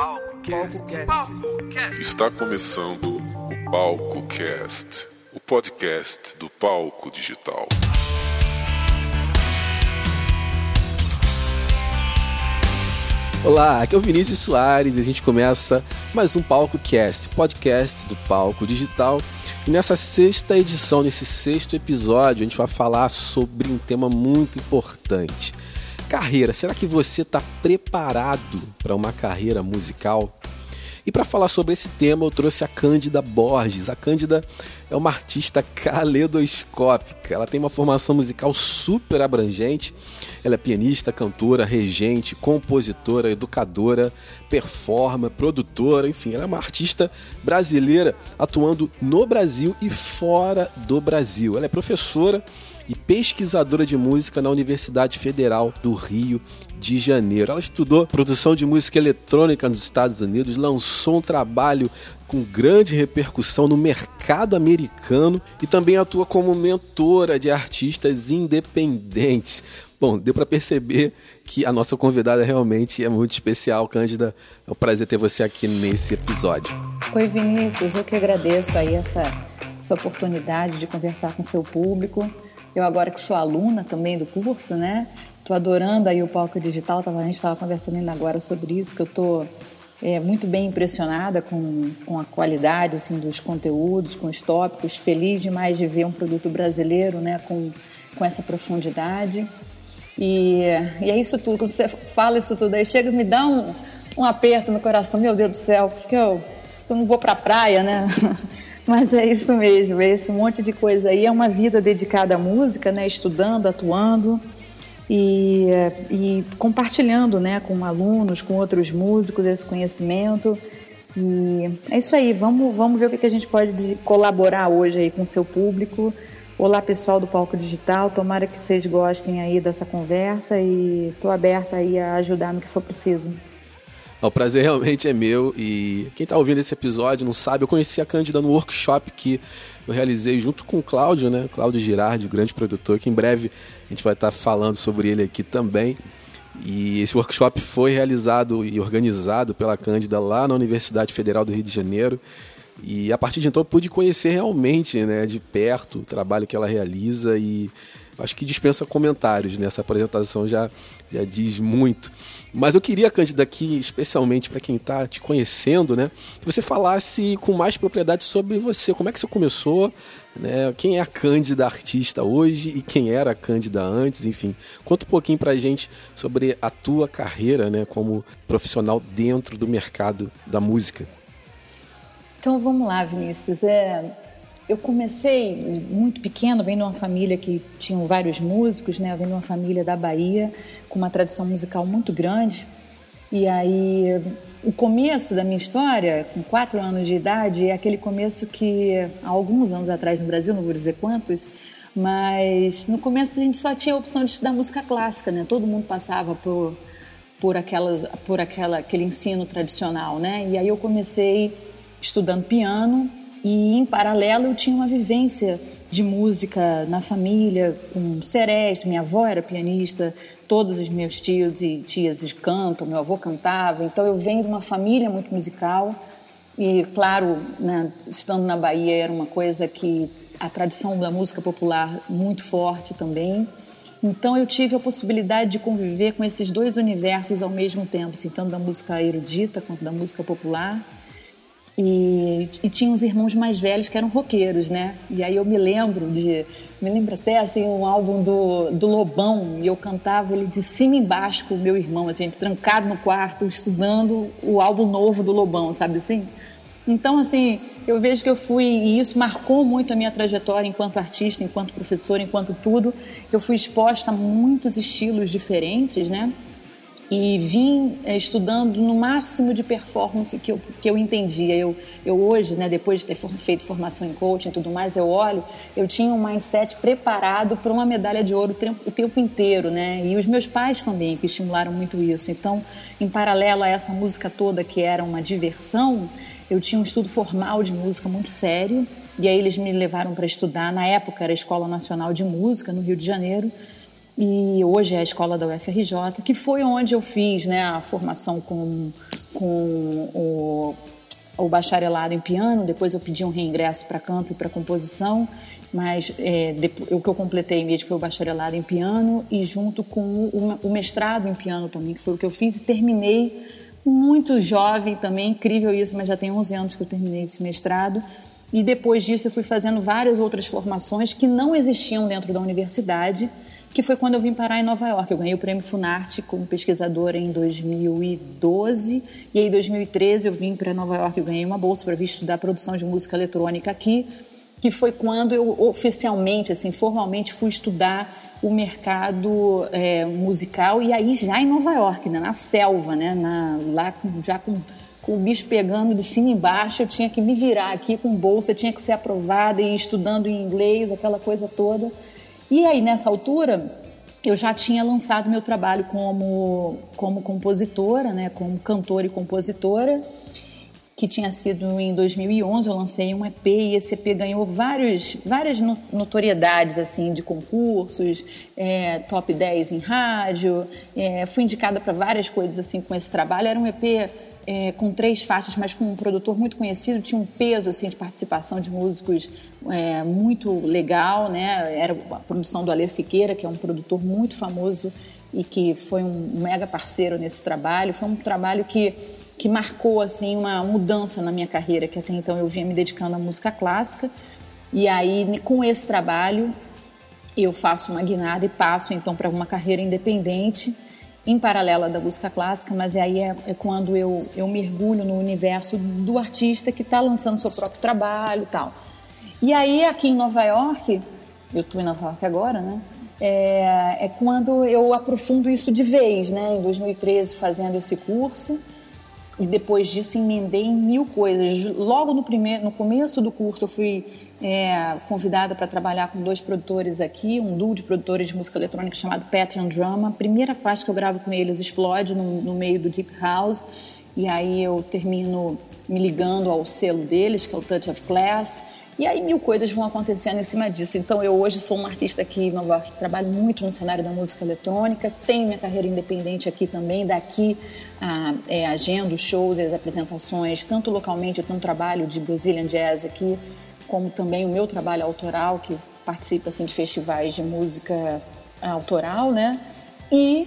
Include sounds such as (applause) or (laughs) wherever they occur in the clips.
Palco Está começando o Palco Cast, o podcast do palco digital. Olá, aqui é o Vinícius Soares e a gente começa mais um Palco Cast, podcast do palco digital. E nessa sexta edição, nesse sexto episódio, a gente vai falar sobre um tema muito importante Carreira, será que você está preparado para uma carreira musical? E para falar sobre esse tema, eu trouxe a Cândida Borges. A Cândida é uma artista caleidoscópica. Ela tem uma formação musical super abrangente. Ela é pianista, cantora, regente, compositora, educadora, performer, produtora, enfim, ela é uma artista brasileira atuando no Brasil e fora do Brasil. Ela é professora e pesquisadora de música na Universidade Federal do Rio de Janeiro. Ela estudou produção de música eletrônica nos Estados Unidos, lançou um trabalho com grande repercussão no mercado americano e também atua como mentora de artistas independentes. Bom, deu para perceber que a nossa convidada realmente é muito especial, Cândida. É um prazer ter você aqui nesse episódio. Oi, Vinícius, eu que agradeço aí essa, essa oportunidade de conversar com seu público. Eu agora que sou aluna também do curso, né? Tô adorando aí o palco digital. Tava, a gente estava conversando ainda agora sobre isso, que eu tô é, muito bem impressionada com, com a qualidade assim dos conteúdos, com os tópicos. Feliz demais de ver um produto brasileiro, né? Com, com essa profundidade. E, e é isso tudo. Quando você fala isso tudo aí, chega me dá um, um aperto no coração. Meu Deus do céu, que eu, eu não vou para a praia, né? (laughs) Mas é isso mesmo, é esse monte de coisa aí. É uma vida dedicada à música, né? Estudando, atuando e, e compartilhando, né? Com alunos, com outros músicos, esse conhecimento. E é isso aí, vamos, vamos ver o que a gente pode colaborar hoje aí com o seu público. Olá pessoal do Palco Digital, tomara que vocês gostem aí dessa conversa e estou aberta aí a ajudar no que for preciso. O prazer realmente é meu e quem está ouvindo esse episódio não sabe, eu conheci a Cândida no workshop que eu realizei junto com o Cláudio, né? Cláudio Girardi, grande produtor, que em breve a gente vai estar tá falando sobre ele aqui também. E esse workshop foi realizado e organizado pela Cândida lá na Universidade Federal do Rio de Janeiro. E a partir de então eu pude conhecer realmente, né, de perto o trabalho que ela realiza e acho que dispensa comentários nessa apresentação já já diz muito. Mas eu queria, Cândida, aqui, especialmente para quem está te conhecendo, né, que você falasse com mais propriedade sobre você, como é que você começou, né, quem é a Cândida artista hoje e quem era a Cândida antes, enfim. Conta um pouquinho para a gente sobre a tua carreira né, como profissional dentro do mercado da música. Então vamos lá, Vinícius. É, eu comecei muito pequeno, vendo uma família que tinham vários músicos, né? Eu venho de uma família da Bahia com uma tradição musical muito grande. E aí, o começo da minha história, com quatro anos de idade, é aquele começo que há alguns anos atrás no Brasil, não vou dizer quantos, mas no começo a gente só tinha a opção de estudar música clássica, né? Todo mundo passava por por aquela por aquela aquele ensino tradicional, né? E aí eu comecei estudando piano e em paralelo eu tinha uma vivência de música na família, com sereste, minha avó era pianista, todos os meus tios e tias cantam, meu avô cantava, então eu venho de uma família muito musical e, claro, né, estando na Bahia era uma coisa que a tradição da música popular muito forte também. Então eu tive a possibilidade de conviver com esses dois universos ao mesmo tempo, assim, tanto da música erudita quanto da música popular. E, e, tinha uns irmãos mais velhos que eram roqueiros, né? E aí eu me lembro de. Me lembro até assim um álbum do, do Lobão, e eu cantava ele de cima embaixo com o meu irmão, a gente trancado no quarto, estudando o álbum novo do Lobão, sabe assim? Então, assim, eu vejo que eu fui, e isso marcou muito a minha trajetória enquanto artista, enquanto professora, enquanto tudo. Eu fui exposta a muitos estilos diferentes, né? E vim é, estudando no máximo de performance que eu, que eu entendia. Eu, eu hoje, né, depois de ter feito formação em coaching e tudo mais, eu olho, eu tinha um mindset preparado para uma medalha de ouro o tempo inteiro, né? E os meus pais também, que estimularam muito isso. Então, em paralelo a essa música toda que era uma diversão, eu tinha um estudo formal de música muito sério, e aí eles me levaram para estudar, na época era a Escola Nacional de Música, no Rio de Janeiro, e hoje é a escola da UFRJ, que foi onde eu fiz né, a formação com, com o, o bacharelado em piano, depois eu pedi um reingresso para canto e para composição, mas é, depois, o que eu completei mesmo foi o bacharelado em piano e junto com o, o mestrado em piano também, que foi o que eu fiz. E terminei muito jovem também, incrível isso, mas já tem 11 anos que eu terminei esse mestrado. E depois disso eu fui fazendo várias outras formações que não existiam dentro da universidade, que foi quando eu vim parar em Nova York. Eu ganhei o prêmio Funarte como pesquisadora em 2012 e aí em 2013 eu vim para Nova York, eu ganhei uma bolsa para vir estudar produção de música eletrônica aqui, que foi quando eu oficialmente, assim, formalmente fui estudar o mercado é, musical e aí já em Nova York, né, na selva, né, na, lá já com, com o bicho pegando de cima e embaixo, eu tinha que me virar aqui com bolsa, tinha que ser aprovada e estudando em inglês, aquela coisa toda. E aí nessa altura eu já tinha lançado meu trabalho como como compositora, né, como cantora e compositora que tinha sido em 2011, eu lancei um EP e esse EP ganhou vários, várias notoriedades assim de concursos, é, top 10 em rádio, é, fui indicada para várias coisas assim com esse trabalho. Era um EP é, com três faixas, mas com um produtor muito conhecido, tinha um peso assim de participação de músicos é, muito legal, né? Era a produção do Alê Siqueira, que é um produtor muito famoso e que foi um mega parceiro nesse trabalho. Foi um trabalho que que marcou assim uma mudança na minha carreira, que até então eu vinha me dedicando à música clássica. E aí com esse trabalho eu faço uma guinada e passo então para uma carreira independente em paralela da música clássica, mas aí é, é quando eu, eu mergulho no universo do artista que está lançando seu próprio trabalho e tal. E aí aqui em Nova York, eu estou em Nova York agora, né? É, é quando eu aprofundo isso de vez, né? Em 2013 fazendo esse curso e depois disso emendei em mil coisas. Logo no primeiro, no começo do curso eu fui é, convidada para trabalhar com dois produtores aqui, um duo de produtores de música eletrônica chamado Patreon Drama. A primeira faixa que eu gravo com eles explode no, no meio do Deep House e aí eu termino me ligando ao selo deles, que é o Touch of Class. E aí mil coisas vão acontecendo em cima disso. Então eu hoje sou uma artista aqui em Nova York, trabalho muito no cenário da música eletrônica, tenho minha carreira independente aqui também, daqui é, agendo shows e as apresentações, tanto localmente, eu tenho um trabalho de Brazilian Jazz aqui, como também o meu trabalho autoral, que participa assim, de festivais de música autoral, né? E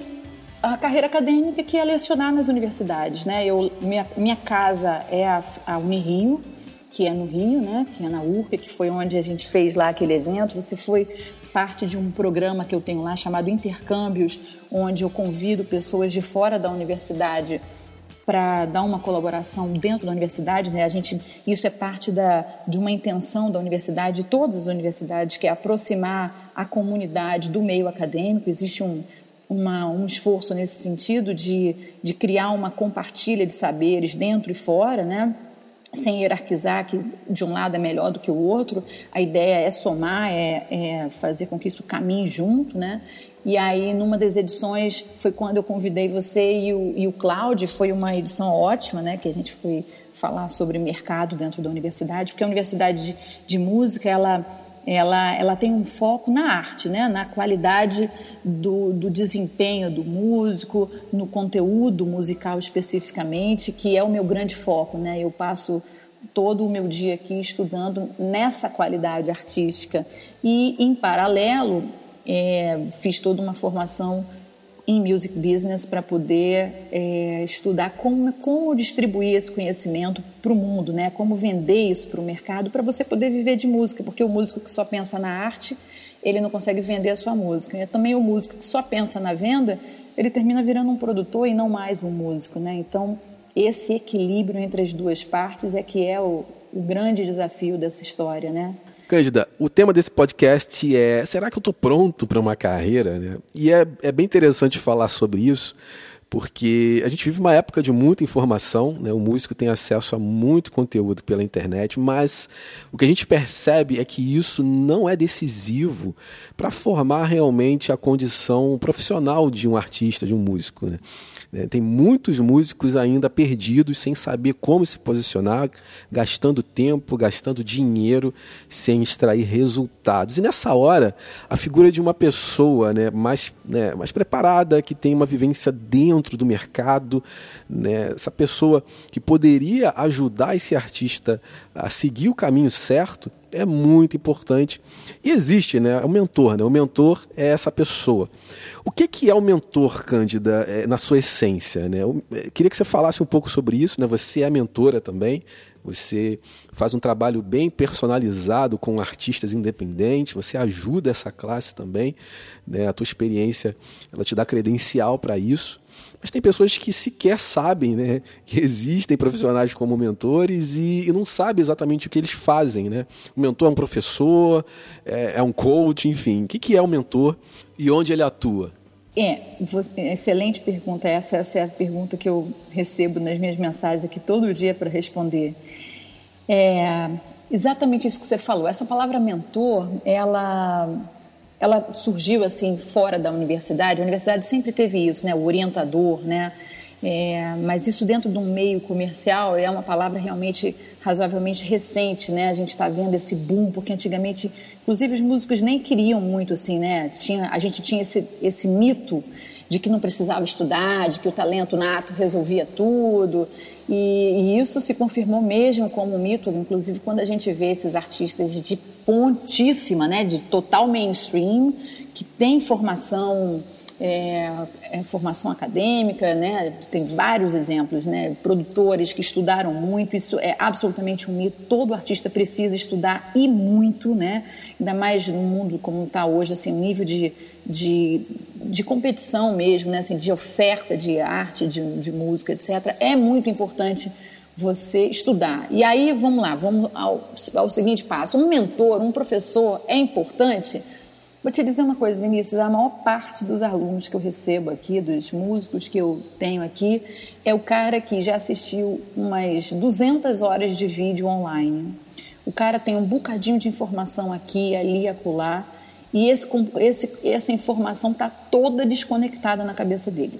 a carreira acadêmica que é lecionar nas universidades, né? Eu, minha, minha casa é a, a Unirio, que é no Rio, né, que é na URCA, que foi onde a gente fez lá aquele evento. Você foi parte de um programa que eu tenho lá chamado Intercâmbios, onde eu convido pessoas de fora da universidade para dar uma colaboração dentro da universidade, né? A gente isso é parte da, de uma intenção da universidade, de todas as universidades, que é aproximar a comunidade do meio acadêmico. Existe um, uma, um esforço nesse sentido de, de criar uma compartilha de saberes dentro e fora, né? sem hierarquizar que de um lado é melhor do que o outro. A ideia é somar, é, é, fazer com que isso caminhe junto, né? E aí, numa das edições, foi quando eu convidei você e o, e o Cláudio, foi uma edição ótima, né? Que a gente foi falar sobre mercado dentro da universidade, porque a universidade de, de música, ela ela, ela tem um foco na arte, né? na qualidade do, do desempenho do músico, no conteúdo musical especificamente, que é o meu grande foco. Né? Eu passo todo o meu dia aqui estudando nessa qualidade artística. E, em paralelo, é, fiz toda uma formação em music business para poder é, estudar como, como distribuir esse conhecimento para o mundo, né? Como vender isso para o mercado para você poder viver de música, porque o músico que só pensa na arte ele não consegue vender a sua música. E também o músico que só pensa na venda ele termina virando um produtor e não mais um músico, né? Então esse equilíbrio entre as duas partes é que é o, o grande desafio dessa história, né? Cândida, o tema desse podcast é: será que eu estou pronto para uma carreira? Né? E é, é bem interessante falar sobre isso, porque a gente vive uma época de muita informação, né? o músico tem acesso a muito conteúdo pela internet, mas o que a gente percebe é que isso não é decisivo para formar realmente a condição profissional de um artista, de um músico. Né? É, tem muitos músicos ainda perdidos, sem saber como se posicionar, gastando tempo, gastando dinheiro, sem extrair resultados. E nessa hora, a figura de uma pessoa né, mais, né, mais preparada, que tem uma vivência dentro do mercado, né, essa pessoa que poderia ajudar esse artista a seguir o caminho certo, é muito importante. E existe, né? O mentor, né? O mentor é essa pessoa. O que, que é o mentor, Cândida, é, na sua essência? Né? Eu é, queria que você falasse um pouco sobre isso, né? Você é mentora também. Você faz um trabalho bem personalizado com artistas independentes, você ajuda essa classe também, né? A tua experiência, ela te dá credencial para isso. Mas tem pessoas que sequer sabem né, que existem profissionais como mentores e, e não sabem exatamente o que eles fazem. Né? O mentor é um professor, é, é um coach, enfim. O que, que é o mentor e onde ele atua? É, excelente pergunta. Essa, essa é a pergunta que eu recebo nas minhas mensagens aqui todo dia para responder. É exatamente isso que você falou. Essa palavra mentor, ela ela surgiu assim fora da universidade. A universidade sempre teve isso, né? O orientador, né? É, mas isso dentro de um meio comercial é uma palavra realmente razoavelmente recente, né? A gente está vendo esse boom porque antigamente, inclusive os músicos nem queriam muito assim, né? Tinha, a gente tinha esse, esse mito de que não precisava estudar, de que o talento nato resolvia tudo. E, e, isso se confirmou mesmo como mito, inclusive quando a gente vê esses artistas de pontíssima, né, de total mainstream, que tem formação é, é, formação acadêmica, né? tem vários exemplos, né? produtores que estudaram muito, isso é absolutamente um mito, todo artista precisa estudar e muito, né? ainda mais no mundo como está hoje, assim, nível de, de, de competição mesmo, né? assim, de oferta de arte, de, de música, etc., é muito importante você estudar. E aí, vamos lá, vamos ao, ao seguinte passo. Um mentor, um professor é importante Vou te dizer uma coisa, Vinícius: a maior parte dos alunos que eu recebo aqui, dos músicos que eu tenho aqui, é o cara que já assistiu umas 200 horas de vídeo online. O cara tem um bocadinho de informação aqui, ali, acolá, e esse, esse, essa informação está toda desconectada na cabeça dele.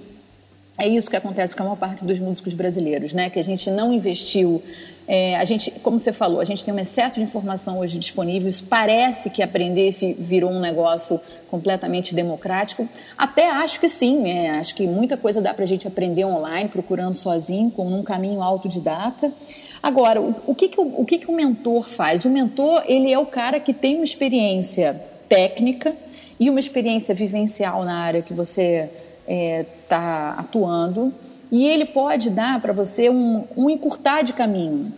É isso que acontece com a maior parte dos músicos brasileiros, né? Que a gente não investiu. É, a gente, como você falou, a gente tem um excesso de informação hoje disponível. Isso parece que aprender virou um negócio completamente democrático. Até acho que sim, né? Acho que muita coisa dá para a gente aprender online, procurando sozinho, com um caminho autodidata. Agora, o, o, que, que, o, o que, que o mentor faz? O mentor, ele é o cara que tem uma experiência técnica e uma experiência vivencial na área que você está é, tá atuando e ele pode dar para você um, um encurtar de caminho,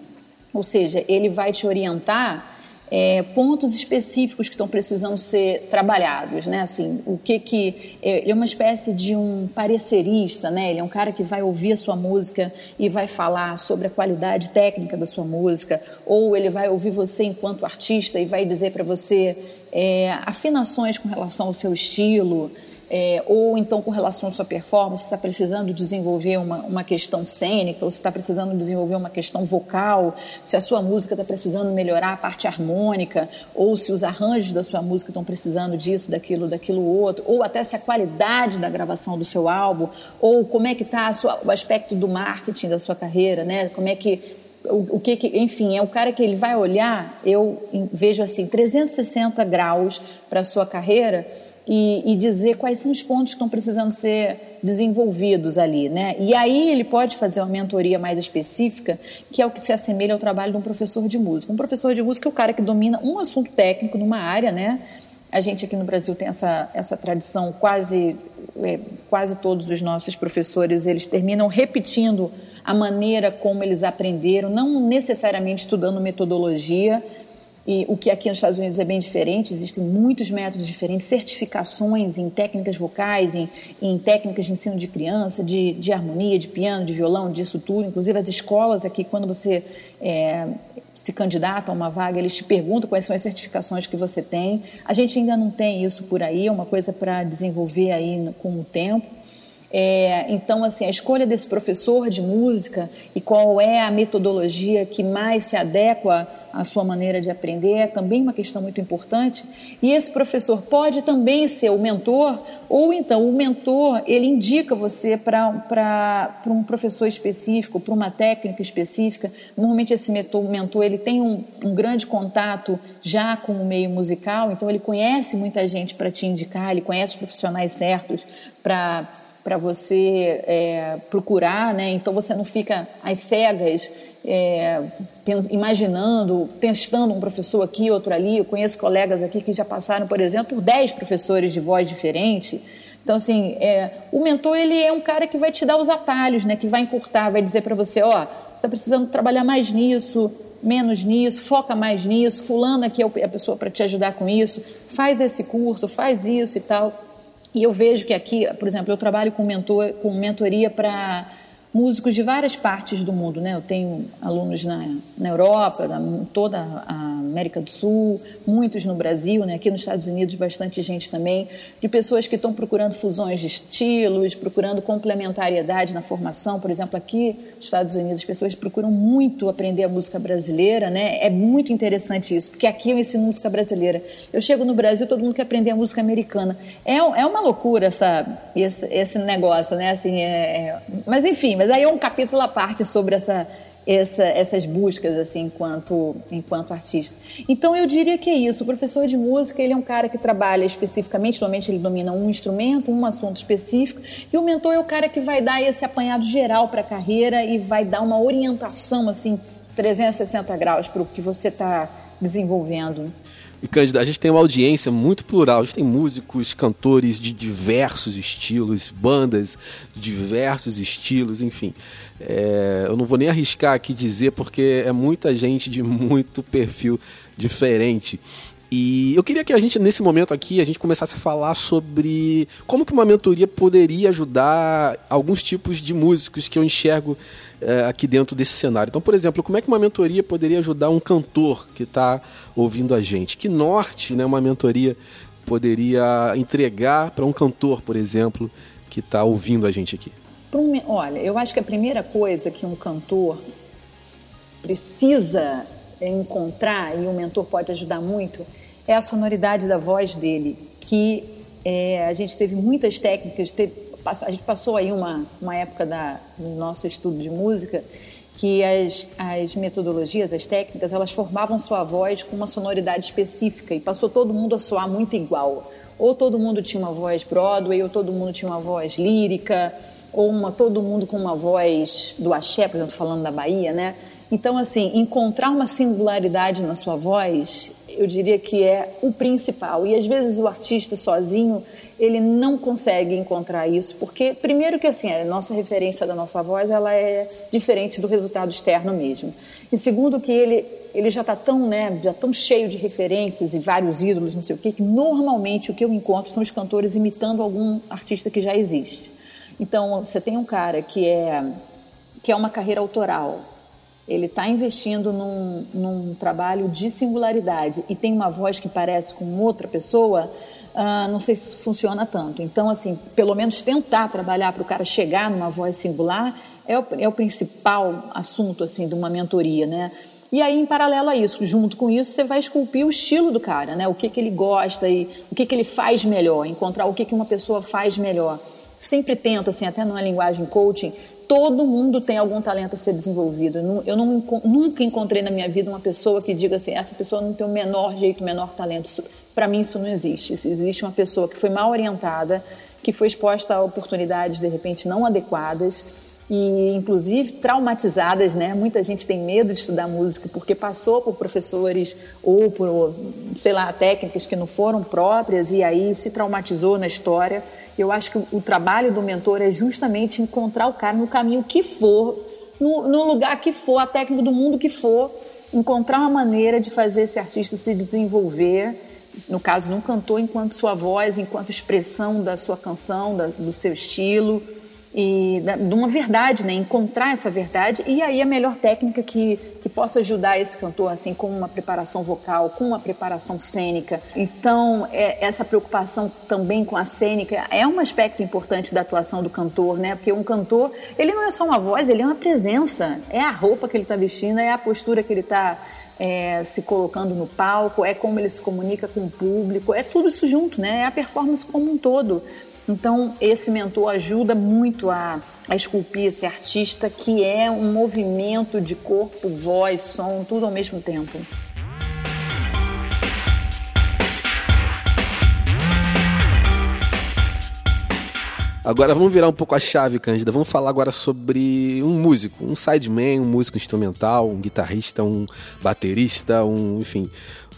ou seja, ele vai te orientar é, pontos específicos que estão precisando ser trabalhados, né? Assim, o que que é, ele é uma espécie de um parecerista, né? Ele é um cara que vai ouvir a sua música e vai falar sobre a qualidade técnica da sua música, ou ele vai ouvir você enquanto artista e vai dizer para você é, afinações com relação ao seu estilo é, ou então com relação à sua performance, está precisando desenvolver uma, uma questão cênica, ou se está precisando desenvolver uma questão vocal, se a sua música está precisando melhorar a parte harmônica, ou se os arranjos da sua música estão precisando disso, daquilo, daquilo outro, ou até se a qualidade da gravação do seu álbum, ou como é que está o aspecto do marketing da sua carreira, né? Como é que o, o que, que, enfim, é o cara que ele vai olhar, eu vejo assim, 360 graus para a sua carreira e, e, dizer quais são os pontos que estão precisando ser desenvolvidos ali, né? E aí ele pode fazer uma mentoria mais específica, que é o que se assemelha ao trabalho de um professor de música. Um professor de música é o cara que domina um assunto técnico numa área, né? A gente aqui no Brasil tem essa, essa tradição, quase, é, quase todos os nossos professores, eles terminam repetindo a maneira como eles aprenderam, não necessariamente estudando metodologia, e o que aqui nos Estados Unidos é bem diferente, existem muitos métodos diferentes, certificações em técnicas vocais, em, em técnicas de ensino de criança, de, de, harmonia, de piano, de violão, disso tudo. Inclusive as escolas aqui, quando você é, se candidata a uma vaga, eles te perguntam quais são as certificações que você tem. A gente ainda não tem isso por aí, é uma coisa para desenvolver aí com o tempo. É, então, assim, a escolha desse professor de música e qual é a metodologia que mais se adequa à sua maneira de aprender é também uma questão muito importante. E esse professor pode também ser o mentor, ou então o mentor ele indica você para um professor específico, para uma técnica específica. Normalmente esse mentor, mentor ele tem um, um grande contato já com o meio musical, então ele conhece muita gente para te indicar, ele conhece os profissionais certos para para você é, procurar, né? Então você não fica às cegas é, imaginando, testando um professor aqui, outro ali. Eu conheço colegas aqui que já passaram, por exemplo, por 10 professores de voz diferente. Então, assim, é, o mentor ele é um cara que vai te dar os atalhos, né? Que vai encurtar, vai dizer para você, ó, você está precisando trabalhar mais nisso, menos nisso, foca mais nisso, fulano aqui é a pessoa para te ajudar com isso, faz esse curso, faz isso e tal. E eu vejo que aqui, por exemplo, eu trabalho com, mentor, com mentoria para músicos de várias partes do mundo, né? Eu tenho alunos na, na Europa, na, toda a América do Sul, muitos no Brasil, né? Aqui nos Estados Unidos bastante gente também, de pessoas que estão procurando fusões de estilos, procurando complementariedade na formação, por exemplo, aqui nos Estados Unidos as pessoas procuram muito aprender a música brasileira, né? É muito interessante isso, porque aqui eu ensino música brasileira. Eu chego no Brasil, todo mundo quer aprender a música americana. É, é uma loucura essa, esse, esse negócio, né? Assim, é, é... Mas enfim, mas aí é um capítulo à parte sobre essa, essa, essas buscas assim enquanto enquanto artista. Então eu diria que é isso. O professor de música ele é um cara que trabalha especificamente, normalmente ele domina um instrumento, um assunto específico, e o mentor é o cara que vai dar esse apanhado geral para a carreira e vai dar uma orientação assim 360 graus para o que você está desenvolvendo. E Cândida, a gente tem uma audiência muito plural. A gente tem músicos, cantores de diversos estilos, bandas de diversos estilos, enfim. É, eu não vou nem arriscar aqui dizer porque é muita gente de muito perfil diferente. E eu queria que a gente, nesse momento aqui, a gente começasse a falar sobre como que uma mentoria poderia ajudar alguns tipos de músicos que eu enxergo é, aqui dentro desse cenário. Então, por exemplo, como é que uma mentoria poderia ajudar um cantor que está ouvindo a gente? Que norte né, uma mentoria poderia entregar para um cantor, por exemplo, que está ouvindo a gente aqui? Olha, eu acho que a primeira coisa que um cantor precisa encontrar, e o mentor pode ajudar muito, é a sonoridade da voz dele, que é, a gente teve muitas técnicas, teve, a gente passou aí uma, uma época da, no nosso estudo de música que as, as metodologias, as técnicas, elas formavam sua voz com uma sonoridade específica e passou todo mundo a soar muito igual. Ou todo mundo tinha uma voz Broadway, ou todo mundo tinha uma voz lírica, ou uma, todo mundo com uma voz do axé, por exemplo, falando da Bahia, né? Então, assim, encontrar uma singularidade na sua voz, eu diria que é o principal. E às vezes o artista sozinho, ele não consegue encontrar isso, porque primeiro que assim, a nossa referência da nossa voz, ela é diferente do resultado externo mesmo. E segundo que ele ele já está tão, né, já tão cheio de referências e vários ídolos, não sei o quê, que normalmente o que eu encontro são os cantores imitando algum artista que já existe. Então, você tem um cara que é que é uma carreira autoral, ele está investindo num, num, trabalho de singularidade e tem uma voz que parece com outra pessoa, uh, não sei se isso funciona tanto. Então, assim, pelo menos tentar trabalhar para o cara chegar numa voz singular é o, é o principal assunto assim de uma mentoria, né? E aí, em paralelo a isso, junto com isso, você vai esculpir o estilo do cara, né? O que, que ele gosta e o que, que ele faz melhor, encontrar o que, que uma pessoa faz melhor. Sempre tento, assim, até numa linguagem coaching, todo mundo tem algum talento a ser desenvolvido. Eu não, nunca encontrei na minha vida uma pessoa que diga assim, essa pessoa não tem o menor jeito, o menor talento. Para mim isso não existe. Existe uma pessoa que foi mal orientada, que foi exposta a oportunidades de repente não adequadas e inclusive traumatizadas, né? Muita gente tem medo de estudar música porque passou por professores ou por, sei lá, técnicas que não foram próprias e aí se traumatizou na história. Eu acho que o trabalho do mentor é justamente encontrar o cara no caminho que for, no, no lugar que for, a técnica do mundo que for, encontrar uma maneira de fazer esse artista se desenvolver, no caso, num cantor, enquanto sua voz, enquanto expressão da sua canção, da, do seu estilo, e da, de uma verdade, né? encontrar essa verdade, e aí a melhor técnica que, que posso ajudar esse cantor assim com uma preparação vocal, com uma preparação cênica. Então, é, essa preocupação também com a cênica é um aspecto importante da atuação do cantor, né? Porque um cantor, ele não é só uma voz, ele é uma presença. É a roupa que ele está vestindo, é a postura que ele está é, se colocando no palco, é como ele se comunica com o público, é tudo isso junto, né? É a performance como um todo. Então, esse mentor ajuda muito a, a esculpir esse artista que é um movimento de corpo, voz, som, tudo ao mesmo tempo. Agora vamos virar um pouco a chave, Cândida. Vamos falar agora sobre um músico, um sideman, um músico instrumental, um guitarrista, um baterista, um, enfim,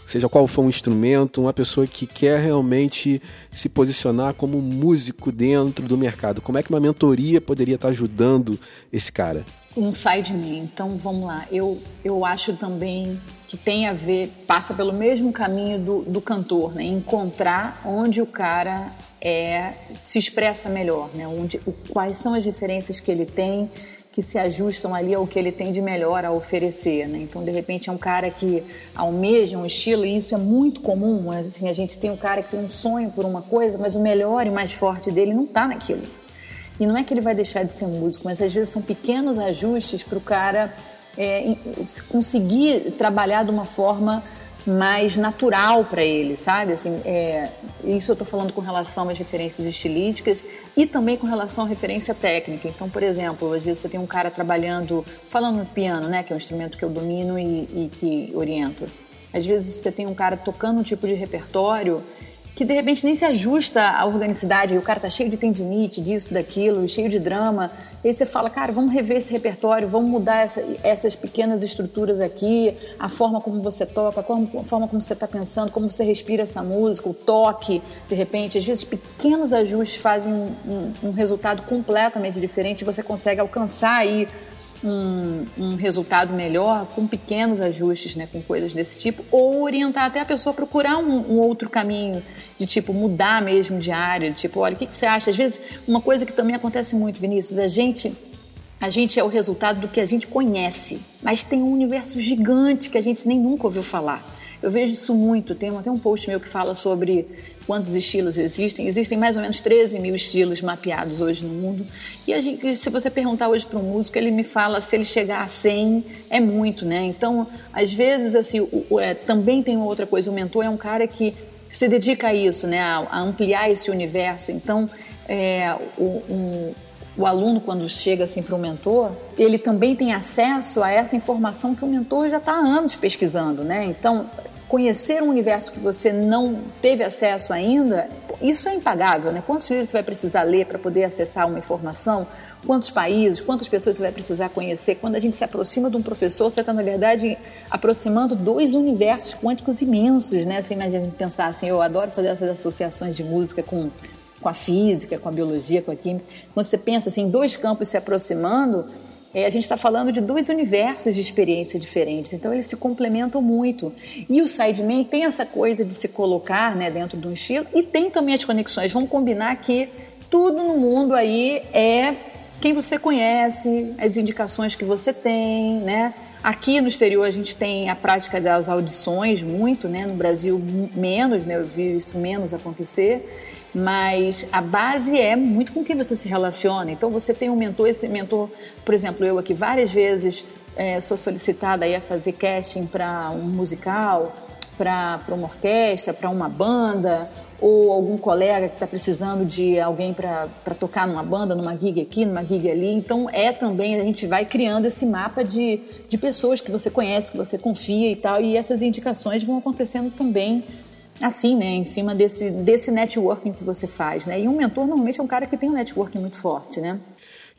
seja qual for um instrumento, uma pessoa que quer realmente se posicionar como músico dentro do mercado. Como é que uma mentoria poderia estar ajudando esse cara? Um sideman. Então vamos lá. Eu, eu acho também que tem a ver, passa pelo mesmo caminho do, do cantor, né? Encontrar onde o cara é, se expressa melhor, né? Onde, o, quais são as referências que ele tem que se ajustam ali ao que ele tem de melhor a oferecer, né? Então, de repente, é um cara que almeja um estilo e isso é muito comum. Assim, a gente tem um cara que tem um sonho por uma coisa, mas o melhor e mais forte dele não está naquilo. E não é que ele vai deixar de ser músico, mas às vezes são pequenos ajustes para o cara é, conseguir trabalhar de uma forma mais natural para ele, sabe? Assim, é, isso eu estou falando com relação às referências estilísticas e também com relação à referência técnica. Então, por exemplo, às vezes você tem um cara trabalhando, falando no piano, né, que é um instrumento que eu domino e, e que oriento. Às vezes você tem um cara tocando um tipo de repertório que de repente nem se ajusta à organicidade, o cara tá cheio de tendinite, disso, daquilo, cheio de drama. E aí você fala, cara, vamos rever esse repertório, vamos mudar essa, essas pequenas estruturas aqui, a forma como você toca, a forma como você está pensando, como você respira essa música, o toque, de repente. Às vezes, pequenos ajustes fazem um, um, um resultado completamente diferente e você consegue alcançar aí um, um, resultado melhor com pequenos ajustes, né, com coisas desse tipo, ou orientar até a pessoa a procurar um, um outro caminho, de tipo mudar mesmo de área, de tipo, olha, o que, que você acha? Às vezes, uma coisa que também acontece muito, Vinícius, a gente a gente é o resultado do que a gente conhece, mas tem um universo gigante que a gente nem nunca ouviu falar. Eu vejo isso muito. Tem até um post meu que fala sobre quantos estilos existem. Existem mais ou menos 13 mil estilos mapeados hoje no mundo. E gente, se você perguntar hoje para um músico, ele me fala se ele chegar a 100 é muito, né? Então, às vezes, assim, o, o, é, também tem outra coisa. O mentor é um cara que se dedica a isso, né? A, a ampliar esse universo. Então, é, o, um, o aluno, quando chega assim para o mentor, ele também tem acesso a essa informação que o mentor já está há anos pesquisando, né? Então, conhecer um universo que você não teve acesso ainda, isso é impagável, né? Quantos livros você vai precisar ler para poder acessar uma informação? Quantos países, quantas pessoas você vai precisar conhecer? Quando a gente se aproxima de um professor, você está, na verdade, aproximando dois universos quânticos imensos, né? Você imagina pensar assim, eu adoro fazer essas associações de música com, com a física, com a biologia, com a química. Quando você pensa assim, dois campos se aproximando, a gente está falando de dois universos de experiência diferentes, então eles se complementam muito. E o Sideman tem essa coisa de se colocar né, dentro de um estilo e tem também as conexões. Vamos combinar que tudo no mundo aí é quem você conhece, as indicações que você tem, né? Aqui no exterior a gente tem a prática das audições muito, né? No Brasil menos, né? Eu vi isso menos acontecer mas a base é muito com quem você se relaciona. Então você tem um mentor, esse mentor, por exemplo, eu aqui várias vezes é, sou solicitada a fazer casting para um musical, para uma orquestra, para uma banda, ou algum colega que está precisando de alguém para tocar numa banda, numa gig aqui, numa gig ali. Então é também, a gente vai criando esse mapa de, de pessoas que você conhece, que você confia e tal, e essas indicações vão acontecendo também assim, né, em cima desse, desse networking que você faz, né? E um mentor normalmente é um cara que tem um networking muito forte, né?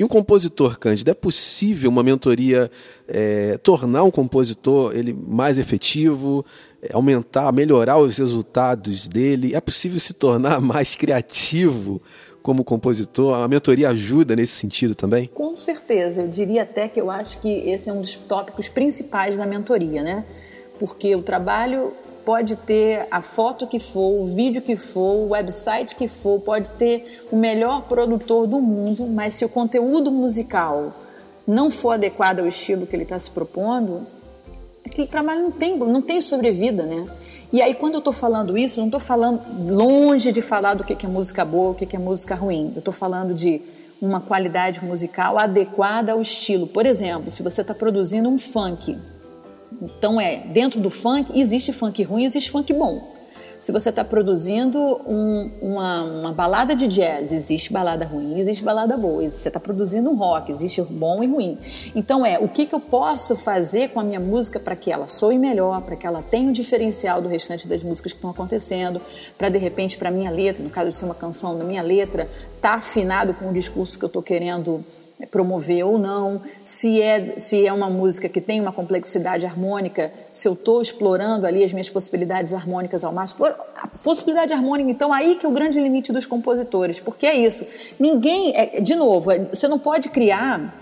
E um compositor, Cândido, é possível uma mentoria é, tornar um compositor ele mais efetivo, é, aumentar, melhorar os resultados dele? É possível se tornar (laughs) mais criativo como compositor? A mentoria ajuda nesse sentido também? Com certeza, eu diria até que eu acho que esse é um dos tópicos principais da mentoria, né? Porque o trabalho pode ter a foto que for, o vídeo que for, o website que for, pode ter o melhor produtor do mundo, mas se o conteúdo musical não for adequado ao estilo que ele está se propondo, aquele trabalho não tem, não tem sobrevida, né? E aí, quando eu estou falando isso, não estou falando longe de falar do que é música boa, o que é música ruim. Eu estou falando de uma qualidade musical adequada ao estilo. Por exemplo, se você está produzindo um funk, então é dentro do funk existe funk ruim, existe funk bom. Se você está produzindo um, uma, uma, balada de jazz, existe balada ruim, existe balada boa. Você está produzindo um rock, existe bom e ruim. Então é o que, que eu posso fazer com a minha música para que ela soe melhor, para que ela tenha um diferencial do restante das músicas que estão acontecendo, para de repente para minha letra, no caso de ser uma canção, na minha letra, tá afinado com o discurso que eu estou querendo promover ou não, se é, se é uma música que tem uma complexidade harmônica, se eu estou explorando ali as minhas possibilidades harmônicas ao máximo. A possibilidade harmônica, então, aí que é o grande limite dos compositores, porque é isso. Ninguém, é, de novo, é, você não pode criar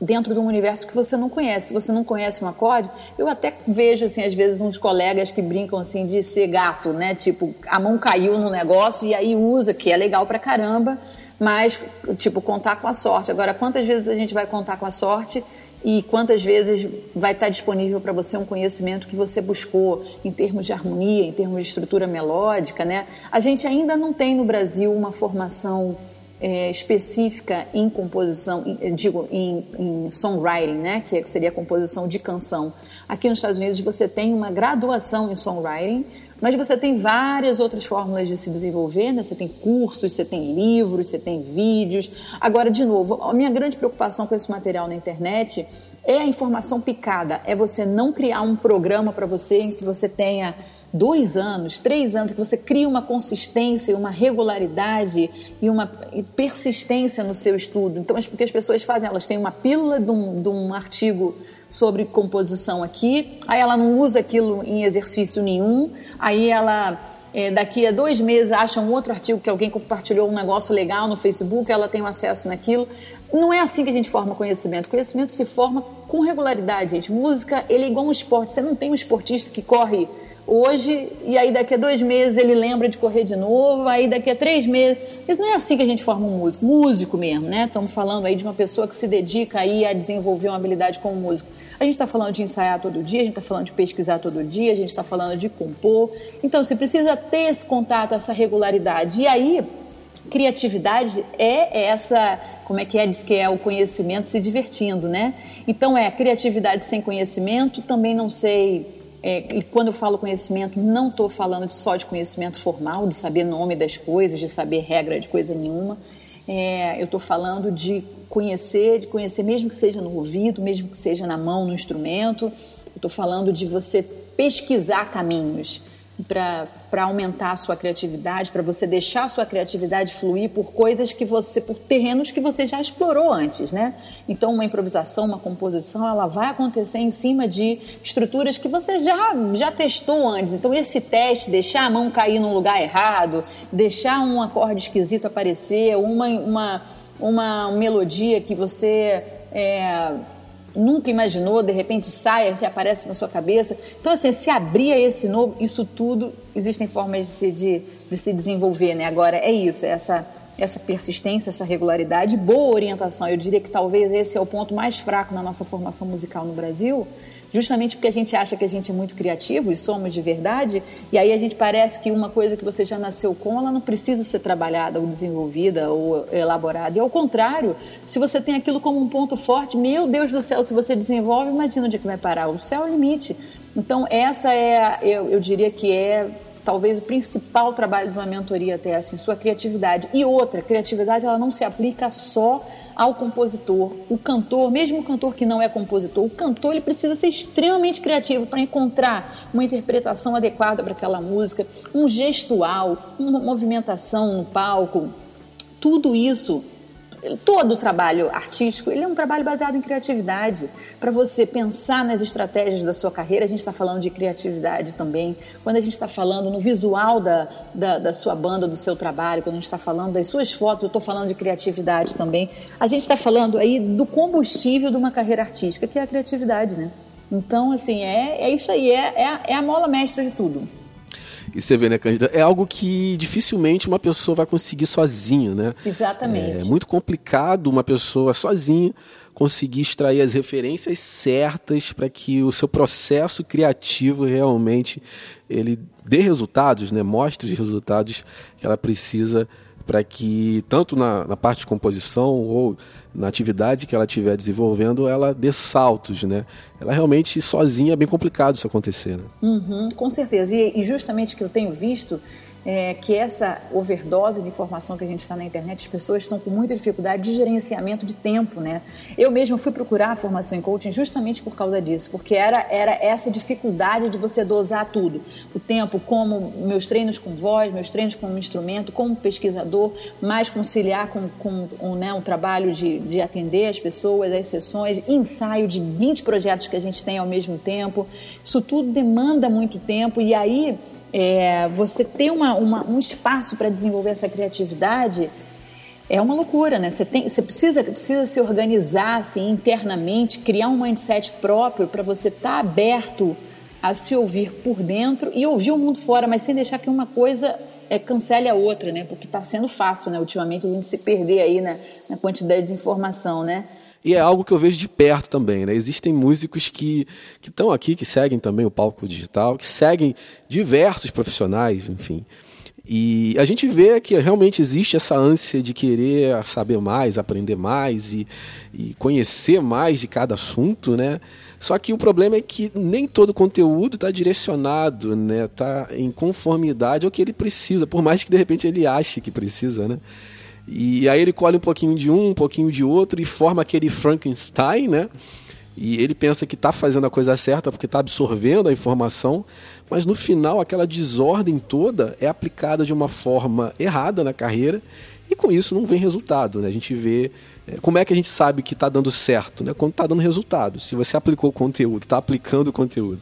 dentro de um universo que você não conhece. Se você não conhece um acorde, eu até vejo assim às vezes uns colegas que brincam assim de ser gato, né? Tipo, a mão caiu no negócio e aí usa, que é legal pra caramba, mas, tipo, contar com a sorte. Agora, quantas vezes a gente vai contar com a sorte e quantas vezes vai estar disponível para você um conhecimento que você buscou em termos de harmonia, em termos de estrutura melódica, né? A gente ainda não tem no Brasil uma formação é, específica em composição, em, digo, em, em, songwriting, né? Que seria a composição de canção. Aqui nos Estados Unidos você tem uma graduação em songwriting, mas você tem várias outras fórmulas de se desenvolver, né? Você tem cursos, você tem livros, você tem vídeos. Agora, de novo, a minha grande preocupação com esse material na internet é a informação picada. É você não criar um programa para você em que você tenha dois anos, três anos, que você cria uma consistência, uma regularidade e uma persistência no seu estudo. Então, porque as pessoas fazem, elas têm uma pílula de um, de um artigo sobre composição aqui, aí ela não usa aquilo em exercício nenhum, aí ela é, daqui a dois meses acha um outro artigo que alguém compartilhou um negócio legal no Facebook, ela tem um acesso naquilo. Não é assim que a gente forma conhecimento. Conhecimento se forma com regularidade, gente. Música, ele é igual um esporte. Você não tem um esportista que corre hoje e aí daqui a dois meses ele lembra de correr de novo, aí daqui a três meses. Isso não é assim que a gente forma um músico, músico mesmo, né? Estamos falando aí de uma pessoa que se dedica aí a desenvolver uma habilidade como músico. A gente está falando de ensaiar todo dia, a gente está falando de pesquisar todo dia, a gente está falando de compor. Então você precisa ter esse contato, essa regularidade. E aí criatividade é essa, como é que é, diz que é o conhecimento se divertindo, né? Então é criatividade sem conhecimento, também não sei é, e quando eu falo conhecimento, não estou falando só de conhecimento formal, de saber nome das coisas, de saber regra de coisa nenhuma. É, eu estou falando de conhecer, de conhecer mesmo que seja no ouvido, mesmo que seja na mão, no instrumento. Eu estou falando de você pesquisar caminhos para aumentar a sua criatividade, para você deixar a sua criatividade fluir por coisas que você, por terrenos que você já explorou antes, né? Então, uma improvisação, uma composição, ela vai acontecer em cima de estruturas que você já, já testou antes. Então, esse teste, deixar a mão cair num lugar errado, deixar um acorde esquisito aparecer, uma, uma, uma melodia que você. É, nunca imaginou, de repente sai, se aparece na sua cabeça. Então, assim, se abrir a esse novo, isso tudo, existem formas de se, de, de se desenvolver, né? Agora, é isso, é essa, essa persistência, essa regularidade, boa orientação. Eu diria que talvez esse é o ponto mais fraco na nossa formação musical no Brasil, justamente porque a gente acha que a gente é muito criativo e somos de verdade, e aí a gente parece que uma coisa que você já nasceu com, ela não precisa ser trabalhada ou desenvolvida ou elaborada. E ao contrário, se você tem aquilo como um ponto forte, meu Deus do céu, se você desenvolve, imagina onde é que vai parar. O céu é o limite. Então, essa é, eu, eu diria que é talvez o principal trabalho de uma mentoria até assim, sua criatividade. E outra, criatividade ela não se aplica só ao compositor. O cantor, mesmo o cantor que não é compositor, o cantor ele precisa ser extremamente criativo para encontrar uma interpretação adequada para aquela música, um gestual, uma movimentação no palco. Tudo isso todo o trabalho artístico ele é um trabalho baseado em criatividade. Para você pensar nas estratégias da sua carreira a gente está falando de criatividade também. Quando a gente está falando no visual da, da, da, sua banda do seu trabalho quando a gente está falando das suas fotos eu estou falando de criatividade também. A gente está falando aí do combustível de uma carreira artística que é a criatividade né? Então assim é, é isso aí é, é, é a mola mestra de tudo E você vê, né, Cândida? É algo que dificilmente uma pessoa vai conseguir sozinho, né? Exatamente. É muito complicado uma pessoa sozinha conseguir extrair as referências certas para que o seu processo criativo realmente ele dê resultados, né? mostre os resultados que ela precisa para que, tanto na, na, parte de composição ou na atividade que ela estiver desenvolvendo, ela dê saltos. Né? Ela realmente sozinha é bem complicado isso acontecer. Né? Uhum, com certeza. E, e justamente o que eu tenho visto é, que essa overdose de informação que a gente está na internet, as pessoas estão com muita dificuldade de gerenciamento de tempo, né? Eu mesma fui procurar a formação em coaching justamente por causa disso, porque era, era essa dificuldade de você dosar tudo. O tempo, como meus treinos com voz, meus treinos como instrumento, como pesquisador, mais conciliar com, com, com né, o trabalho de, de atender as pessoas, as sessões, ensaio de 20 projetos que a gente tem ao mesmo tempo. Isso tudo demanda muito tempo e aí é, você ter uma, uma, um espaço para desenvolver essa criatividade é uma loucura, né? Você, tem, você precisa, precisa se organizar assim, internamente, criar um mindset próprio para você estar tá aberto a se ouvir por dentro e ouvir o mundo fora, mas sem deixar que uma coisa é, cancele a outra, né? Porque está sendo fácil, né? Ultimamente a gente se perder aí na, na quantidade de informação, né? E é algo que eu vejo de perto também, né? Existem músicos que estão aqui, que seguem também o palco digital, que seguem diversos profissionais, enfim. E a gente vê que realmente existe essa ânsia de querer saber mais, aprender mais e, e conhecer mais de cada assunto, né? Só que o problema é que nem todo conteúdo está direcionado, né? Está em conformidade ao que ele precisa, por mais que de repente ele ache que precisa, né? E aí ele colhe um pouquinho de um, um pouquinho de outro e forma aquele Frankenstein, né? E ele pensa que está fazendo a coisa certa porque está absorvendo a informação, mas no final aquela desordem toda é aplicada de uma forma errada na carreira e com isso não vem resultado. Né? A gente vê é, como é que a gente sabe que está dando certo, né? quando está dando resultado. Se você aplicou o conteúdo, está aplicando o conteúdo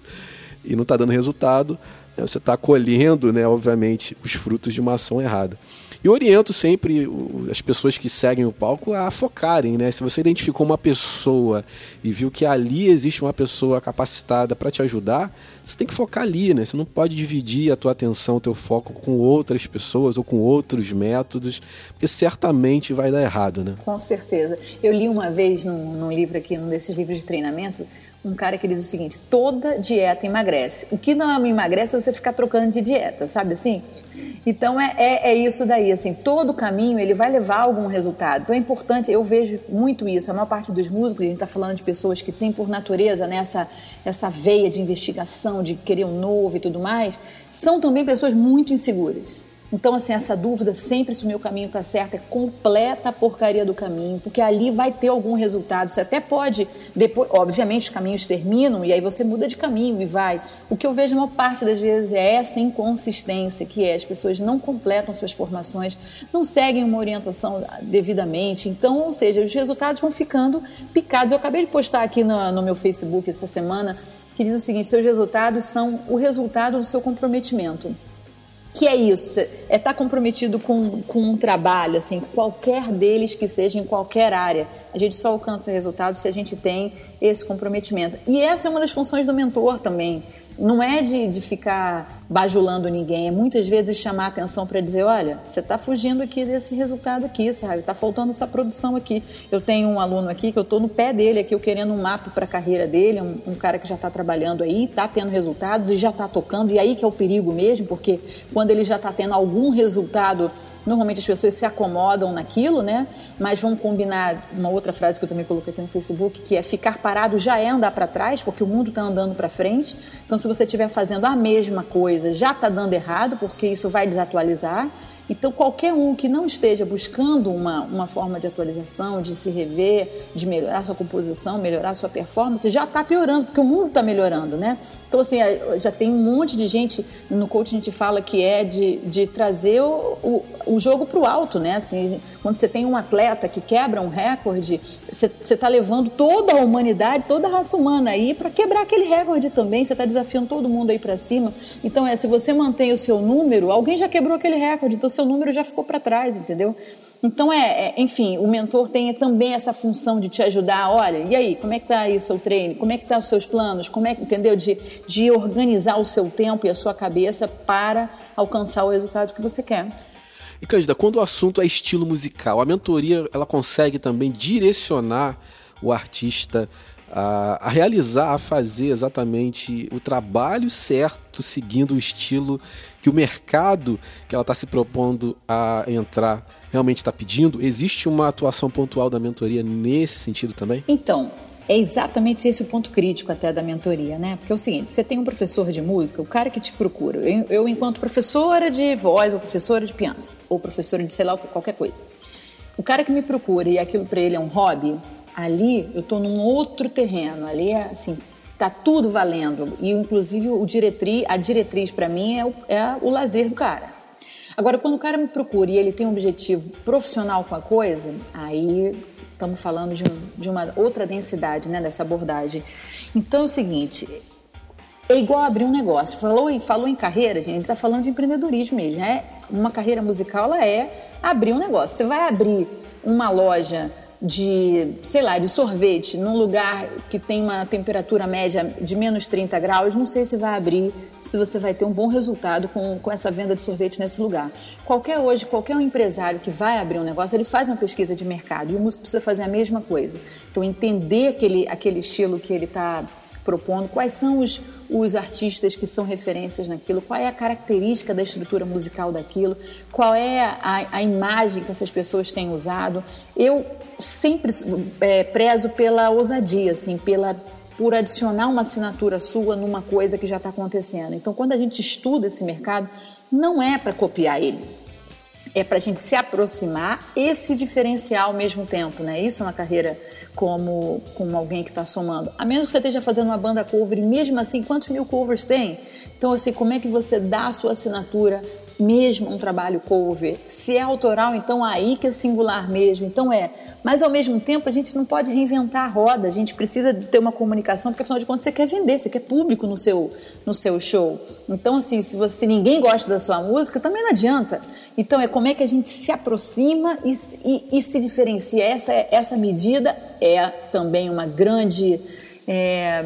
e não está dando resultado, né? você está colhendo, né, obviamente, os frutos de uma ação errada. E oriento sempre as pessoas que seguem o palco a focarem, né? Se você identificou uma pessoa e viu que ali existe uma pessoa capacitada para te ajudar, você tem que focar ali, né? Você não pode dividir a tua atenção, o teu foco com outras pessoas ou com outros métodos, porque certamente vai dar errado, né? Com certeza. Eu li uma vez num, num livro aqui, num desses livros de treinamento, um cara que diz o seguinte: toda dieta emagrece. O que não emagrece é você ficar trocando de dieta, sabe assim? Então é, é, é, isso daí, assim, todo caminho ele vai levar a algum resultado. Então é importante, eu vejo muito isso. A maior parte dos músicos, a gente está falando de pessoas que têm por natureza né, essa, essa veia de investigação, de querer um novo e tudo mais, são também pessoas muito inseguras. Então, assim, essa dúvida sempre se o meu caminho está certo é completa a porcaria do caminho, porque ali vai ter algum resultado. Você até pode, depois, obviamente, os caminhos terminam e aí você muda de caminho e vai. O que eu vejo a maior parte das vezes é essa inconsistência, que é as pessoas não completam suas formações, não seguem uma orientação devidamente. Então, ou seja, os resultados vão ficando picados. Eu acabei de postar aqui no, no meu Facebook essa semana que diz o seguinte: seus resultados são o resultado do seu comprometimento que é isso, é estar tá comprometido com, com um trabalho, assim, qualquer deles que seja em qualquer área. A gente só alcança resultados se a gente tem esse comprometimento. E essa é uma das funções do mentor também. Não é de, de ficar bajulando ninguém, é muitas vezes chamar a atenção para dizer: olha, você está fugindo aqui desse resultado aqui, sabe? Está faltando essa produção aqui. Eu tenho um aluno aqui que eu estou no pé dele, aqui, eu querendo um mapa para a carreira dele, um, um, cara que já está trabalhando aí, está tendo resultados e já está tocando, e aí que é o perigo mesmo, porque quando ele já está tendo algum resultado Normalmente as pessoas se acomodam naquilo, né? Mas vão combinar uma outra frase que eu também coloquei aqui no Facebook, que é ficar parado já é andar para trás, porque o mundo está andando para frente. Então, se você estiver fazendo a mesma coisa, já está dando errado, porque isso vai desatualizar. Então, qualquer um que não esteja buscando uma, uma forma de atualização, de se rever, de melhorar sua composição, melhorar sua performance, já está piorando, porque o mundo está melhorando, né? Então, assim, já tem um monte de gente, no coach a gente fala que é de, de trazer o, o, o jogo para o alto, né? Assim, quando você tem um atleta que quebra um recorde, você está levando toda a humanidade, toda a raça humana aí para quebrar aquele recorde também. Você está desafiando todo mundo aí para cima. Então, é, se você mantém o seu número, alguém já quebrou aquele recorde, então seu número já ficou para trás, entendeu? Então, é, é, enfim, o mentor tem também essa função de te ajudar. Olha, e aí, como é que está aí o seu treino? Como é que tá os seus planos? Como é que, entendeu? De, de organizar o seu tempo e a sua cabeça para alcançar o resultado que você quer. E Cândida, quando o assunto é estilo musical, a mentoria ela consegue também direcionar o artista a, a, realizar, a fazer exatamente o trabalho certo, seguindo o estilo que o mercado que ela está se propondo a entrar realmente está pedindo? Existe uma atuação pontual da mentoria nesse sentido também? Então, é exatamente esse o ponto crítico até da mentoria, né? Porque é o seguinte, você tem um professor de música, o cara que te procura, eu, eu enquanto professora de voz ou professora de piano, ou professora de sei lá qualquer coisa, o cara que me procura e aquilo para ele é um hobby, ali eu estou num outro terreno, ali é assim, tá tudo valendo e inclusive o diretriz, a diretriz para mim é o, é o lazer do cara. Agora, quando o cara me procura e ele tem um objetivo profissional com a coisa, aí estamos falando de, um, de uma outra densidade né, dessa abordagem. Então é o seguinte, é igual abrir um negócio. Falou em, falou em carreira, gente, está falando de empreendedorismo mesmo. Né? Uma carreira musical ela é abrir um negócio. Você vai abrir uma loja de, sei lá, de sorvete num lugar que tem uma temperatura média de menos 30 graus, não sei se vai abrir, se você vai ter um bom resultado com, com essa venda de sorvete nesse lugar. Qualquer hoje, qualquer empresário que vai abrir um negócio, ele faz uma pesquisa de mercado e o músico precisa fazer a mesma coisa. Então, entender aquele, aquele estilo que ele está propondo, quais são os, os artistas que são referências naquilo, qual é a característica da estrutura musical daquilo, qual é a, a imagem que essas pessoas têm usado. Eu sempre é, prezo pela ousadia, assim, pela por adicionar uma assinatura sua numa coisa que já está acontecendo. Então, quando a gente estuda esse mercado, não é para copiar ele é para a gente se aproximar e se diferenciar ao mesmo tempo, né? Isso é uma carreira como, como alguém que está somando. A menos que você esteja fazendo uma banda cover e mesmo assim, quantos mil covers tem? Então, assim, como é que você dá a sua assinatura mesmo um trabalho cover? Se é autoral, então aí que é singular mesmo. Então é. Mas ao mesmo tempo, a gente não pode reinventar a roda, a gente precisa ter uma comunicação, porque afinal de contas você quer vender, você quer público no seu, no seu show. Então, assim, se você ninguém gosta da sua música, também não adianta. Então, é como é que a gente se aproxima e, e, e se diferencia. Essa, essa medida é também uma grande. É,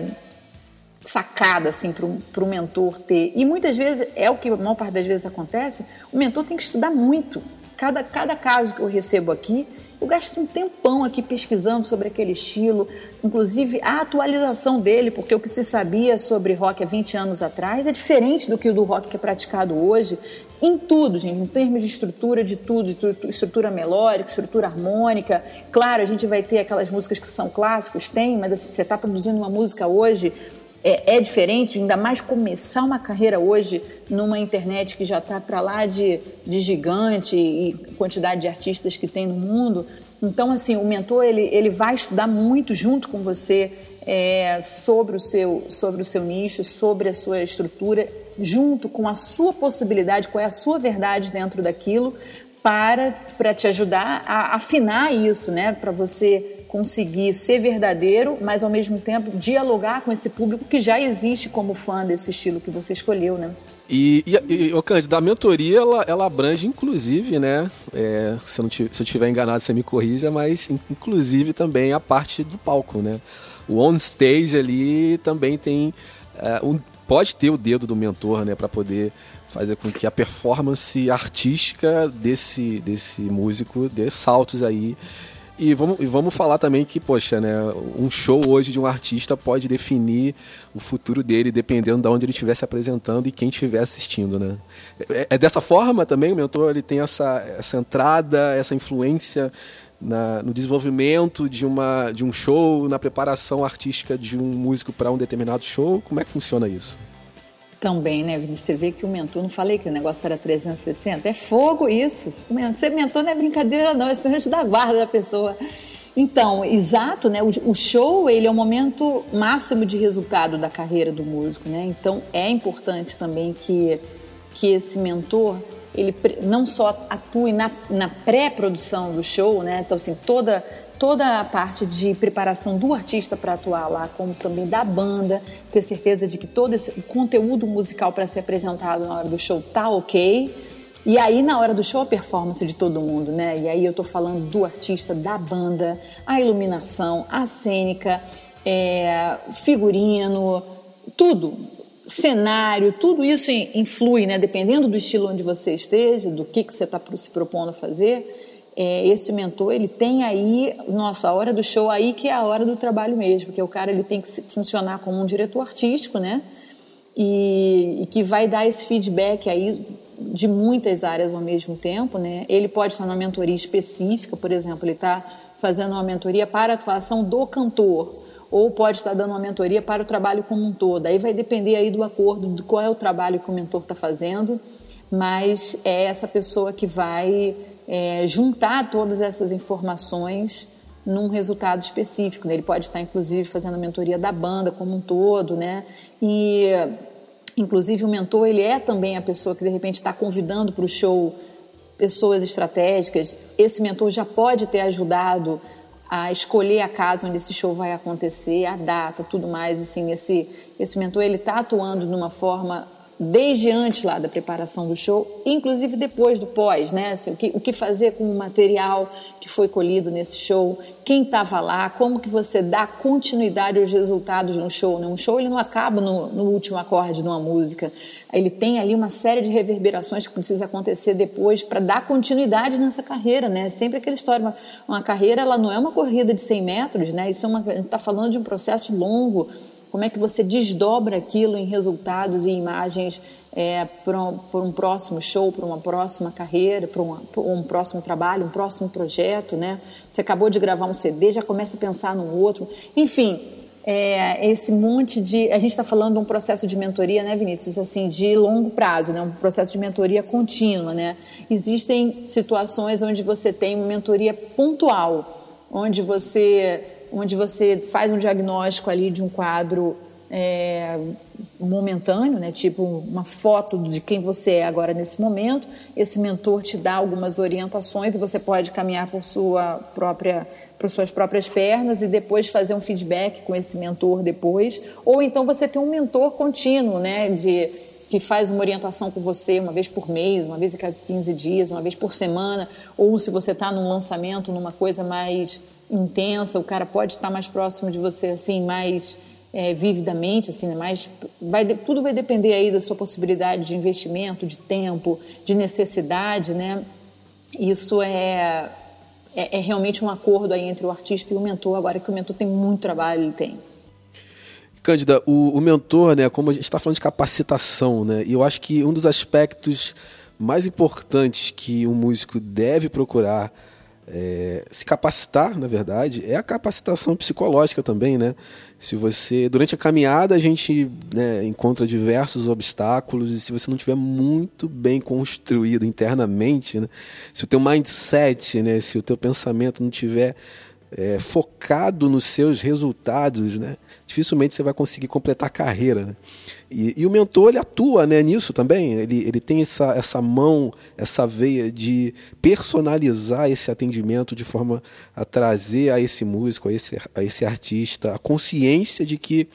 sacada assim para o mentor ter. E muitas vezes é o que a maior parte das vezes acontece, o mentor tem que estudar muito. Cada, cada caso que eu recebo aqui, eu gasto um tempão aqui pesquisando sobre aquele estilo, inclusive a atualização dele, porque o que se sabia sobre rock há 20 anos atrás é diferente do que o do rock que é praticado hoje, em tudo, gente, em termos de estrutura, de tudo, estrutura melódica, estrutura harmônica. Claro, a gente vai ter aquelas músicas que são clássicos, tem, mas assim, você está produzindo uma música hoje é, é, diferente, ainda mais começar uma carreira hoje numa internet que já está para lá de, de gigante e quantidade de artistas que tem no mundo. Então, assim, o mentor ele, ele vai estudar muito junto com você é, sobre, o seu, sobre o seu nicho, sobre a sua estrutura, junto com a sua possibilidade, qual é a sua verdade dentro daquilo, para, para te ajudar a afinar isso, né? Para você conseguir ser verdadeiro, mas ao mesmo tempo dialogar com esse público que já existe como fã desse estilo que você escolheu, né? E, e, e o Cândido, a mentoria, ela, ela abrange inclusive, né? É, se, eu não, se eu tiver enganado, você me corrija, mas inclusive também a parte do palco, né? O on stage ali também tem. É, um, pode ter o dedo do mentor, né? Para poder fazer com que a performance artística desse, desse músico dê saltos aí e vamos, e vamos falar também que, poxa, né, um show hoje de um artista pode definir o futuro dele dependendo de onde ele estiver se apresentando e quem estiver assistindo, né? É, é, dessa forma também o mentor ele tem essa, essa entrada, essa influência na, no desenvolvimento de, uma, de um show, na preparação artística de um músico para um determinado show. Como é que funciona isso? Também, né, Vinícius? Você vê que o mentor, não falei que o negócio era 360? É fogo isso. Ser mentor não é brincadeira, não, é ser anjo da guarda da pessoa. Então, exato, né? O, show ele é o momento máximo de resultado da carreira do músico, né? Então é importante também que, que esse mentor ele não só atue na, na pré-produção do show, né? Então assim toda toda a parte de preparação do artista para atuar lá, como também da banda, ter certeza de que todo esse conteúdo musical para ser apresentado na hora do show tá ok. E aí, na hora do show, a performance de todo mundo, né? E aí eu tô falando do artista, da banda, a iluminação, a cênica, é, figurino, tudo. Cenário, tudo isso influi, né? Dependendo do estilo onde você esteja, do que, que você está se propondo a fazer. É, esse mentor, ele tem aí, nossa, a hora do show aí que é a hora do trabalho mesmo, porque o cara ele tem que funcionar como um diretor artístico, né? E, e que vai dar esse feedback aí de muitas áreas ao mesmo tempo, né? Ele pode estar numa mentoria específica, por exemplo, ele está fazendo uma mentoria para a atuação do cantor, ou pode estar dando uma mentoria para o trabalho como um todo. Aí vai depender aí do acordo de qual é o trabalho que o mentor está fazendo, mas é essa pessoa que vai é, juntar todas essas informações num resultado específico. Né? Ele pode estar, inclusive, fazendo a mentoria da banda como um todo, né? E Inclusive, o mentor ele é também a pessoa que de repente está convidando para o show pessoas estratégicas. Esse mentor já pode ter ajudado a escolher a casa onde esse show vai acontecer, a data, tudo mais. Assim, esse esse mentor ele está atuando de uma forma desde antes lá da preparação do show, inclusive depois do pós, né? Assim, o, que, o que fazer com o material que foi colhido nesse show, quem estava lá, como que você dá continuidade aos resultados no show, né? Um show ele não acaba no, no último acorde de uma música, ele tem ali uma série de reverberações que precisa acontecer depois para dar continuidade nessa carreira, né? Sempre aquela história, uma, uma carreira ela não é uma corrida de 100 metros, né? Isso é uma, a gente está falando de um processo longo, como é que você desdobra aquilo em resultados e imagens é, para um, um, próximo show, para uma próxima carreira, para um, um, próximo trabalho, um próximo projeto, né? Você acabou de gravar um CD, já começa a pensar no outro. Enfim, é, esse monte de... A gente está falando de um processo de mentoria, né, Vinícius? Assim, de longo prazo, né? Um processo de mentoria contínua, né? Existem situações onde você tem uma mentoria pontual, onde você onde você faz um diagnóstico ali de um quadro é, momentâneo, né? tipo uma foto de quem você é agora nesse momento. Esse mentor te dá algumas orientações e você pode caminhar por sua própria por suas próprias pernas e depois fazer um feedback com esse mentor depois, ou então você tem um mentor contínuo, né, de que faz uma orientação com você uma vez por mês, uma vez a cada 15 dias, uma vez por semana, ou se você está num lançamento, numa coisa mais intensa, o cara pode estar mais próximo de você, assim, mais é, vividamente, assim, né? mais, vai, tudo vai depender aí da sua possibilidade de investimento, de tempo, de necessidade, né? Isso é, é, é realmente um acordo aí entre o artista e o mentor, agora que o mentor tem muito trabalho, ele tem. Cândida, o, o mentor, né, como a gente está falando de capacitação, né, e eu acho que um dos aspectos mais importantes que um músico deve procurar é, se capacitar, na verdade, é a capacitação psicológica também, né? Se você durante a caminhada a gente né, encontra diversos obstáculos e se você não tiver muito bem construído internamente, né? se o teu mindset, né, se o teu pensamento não tiver é, focado nos seus resultados, né? dificilmente você vai conseguir completar a carreira. Né? E, e, o mentor ele atua né, nisso também, ele, ele tem essa, essa mão, essa veia de personalizar esse atendimento de forma a trazer a esse músico, a esse, a esse artista, a consciência de que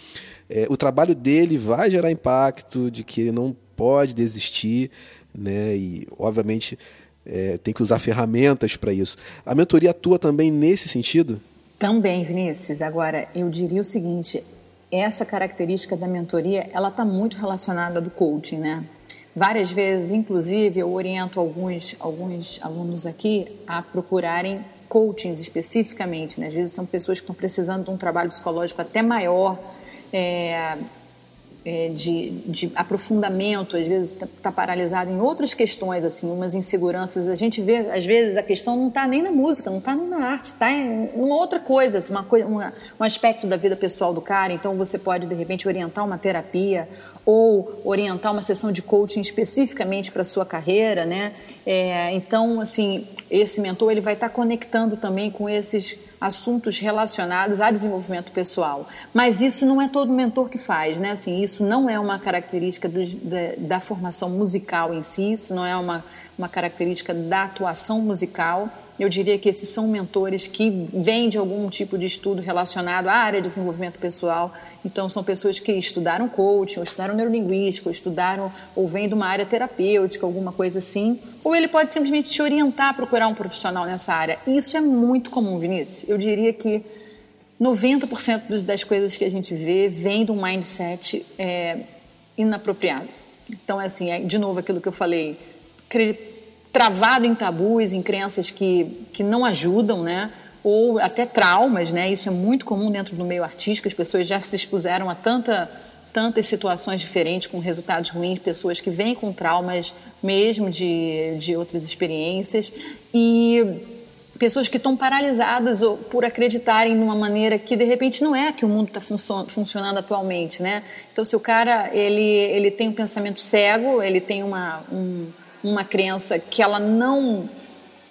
é, o trabalho dele vai gerar impacto, de que ele não pode desistir, né? e obviamente é, tem que usar ferramentas para isso. A mentoria atua também nesse sentido? Também, Vinícius. Agora, eu diria o seguinte: essa característica da mentoria, ela está muito relacionada do coaching, né? Várias vezes, inclusive, eu oriento alguns, alguns alunos aqui a procurarem coachings especificamente. Né? Às vezes são pessoas que estão precisando de um trabalho psicológico até maior, é, é, de, de, aprofundamento, às vezes está tá paralisado em outras questões, assim, umas inseguranças. A gente vê, às vezes, a questão não está nem na música, não está nem na arte, está em uma outra coisa, uma coisa uma, um aspecto da vida pessoal do cara. Então, você pode, de repente, orientar uma terapia ou orientar uma sessão de coaching especificamente para sua carreira, né? É, então, assim, esse mentor ele vai estar tá conectando também com esses assuntos relacionados a desenvolvimento pessoal. Mas isso não é todo mentor que faz, né? Assim, isso não é uma característica do, da, da, formação musical em si, isso não é uma, uma característica da atuação musical. Eu diria que esses são mentores que vêm de algum tipo de estudo relacionado à área de desenvolvimento pessoal. Então, são pessoas que estudaram coaching, ou estudaram neurolinguística, ou estudaram, ou vêm de uma área terapêutica, alguma coisa assim. Ou ele pode simplesmente te orientar a procurar um profissional nessa área. Isso é muito comum, Vinícius. Eu diria que 90% das coisas que a gente vê vem de um mindset é, inapropriado. Então, é assim, é, de novo aquilo que eu falei, travado em tabus, em crenças que, que não ajudam, né? Ou até traumas, né? Isso é muito comum dentro do meio artístico, as pessoas já se expuseram a tanta, tantas situações diferentes com resultados ruins, pessoas que vêm com traumas mesmo de, de outras experiências e pessoas que estão paralisadas por acreditarem numa maneira que de repente não é que o mundo está funcionando atualmente, né? Então se o cara ele ele tem um pensamento cego, ele tem uma um, uma crença que ela não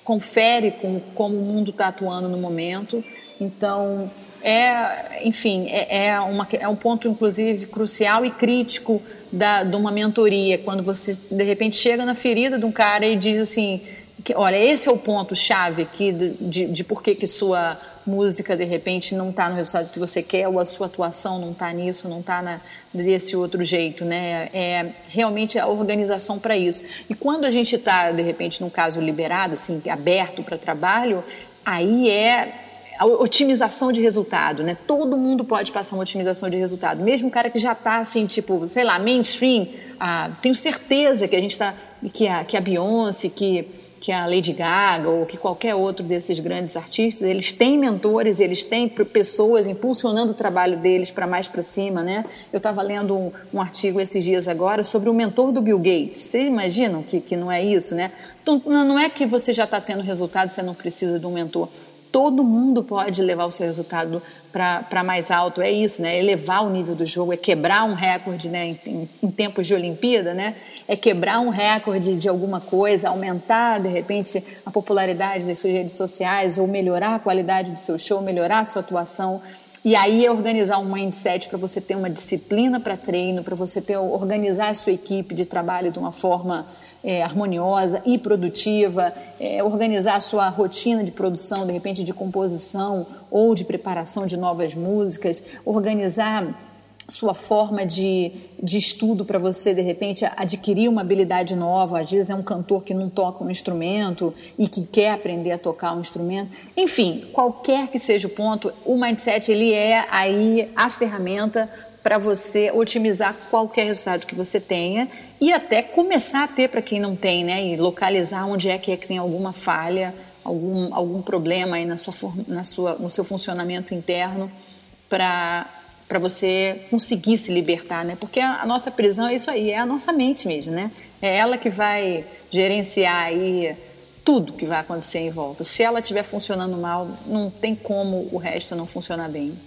confere com como o mundo está atuando no momento. Então, é, enfim, é, é, uma, é um ponto, inclusive, crucial e crítico da, de uma mentoria, quando você, de repente, chega na ferida de um cara e diz assim, que, olha, esse é o ponto-chave aqui de, de, de por que, que sua música, de repente, não está no resultado que você quer, ou a sua atuação não está nisso, não está desse outro jeito, né? É realmente a organização para isso. E quando a gente está, de repente, num caso liberado, assim, aberto para trabalho, aí é a otimização de resultado, né? Todo mundo pode passar uma otimização de resultado, mesmo o cara que já está assim, tipo, sei lá, mainstream. Ah, tenho certeza que a gente está, que a, que a Beyoncé, que que a Lady Gaga ou que qualquer outro desses grandes artistas, eles têm mentores, eles têm pessoas impulsionando o trabalho deles para mais para cima, né? Eu estava lendo um, um, artigo esses dias agora sobre o mentor do Bill Gates. Vocês imaginam que, que não é isso, né? Então, não é que você já está tendo resultado, você não precisa de um mentor todo mundo pode levar o seu resultado para mais alto. É isso, né? Elevar o nível do jogo, é quebrar um recorde, né? Em, em, tempos de Olimpíada, né? É quebrar um recorde de alguma coisa, aumentar de repente a popularidade das suas redes sociais ou melhorar a qualidade do seu show, melhorar a sua atuação. E aí é organizar um mindset para você ter uma disciplina para treino, para você ter organizar a sua equipe de trabalho de uma forma é, harmoniosa e produtiva, é, organizar a sua rotina de produção, de repente de composição ou de preparação de novas músicas, organizar sua forma de, de estudo para você, de repente, adquirir uma habilidade nova. Às vezes é um cantor que não toca um instrumento e que quer aprender a tocar um instrumento. Enfim, qualquer que seja o ponto, o mindset ele é aí a ferramenta para você otimizar qualquer resultado que você tenha e até começar a ter para quem não tem, né? E localizar onde é que, é que tem alguma falha, algum, algum problema aí na sua, na sua, no seu funcionamento interno para para você conseguir se libertar, né? Porque a, a, nossa prisão é isso aí, é a nossa mente mesmo, né? É ela que vai gerenciar aí tudo que vai acontecer em volta. Se ela estiver funcionando mal, não tem como o resto não funcionar bem.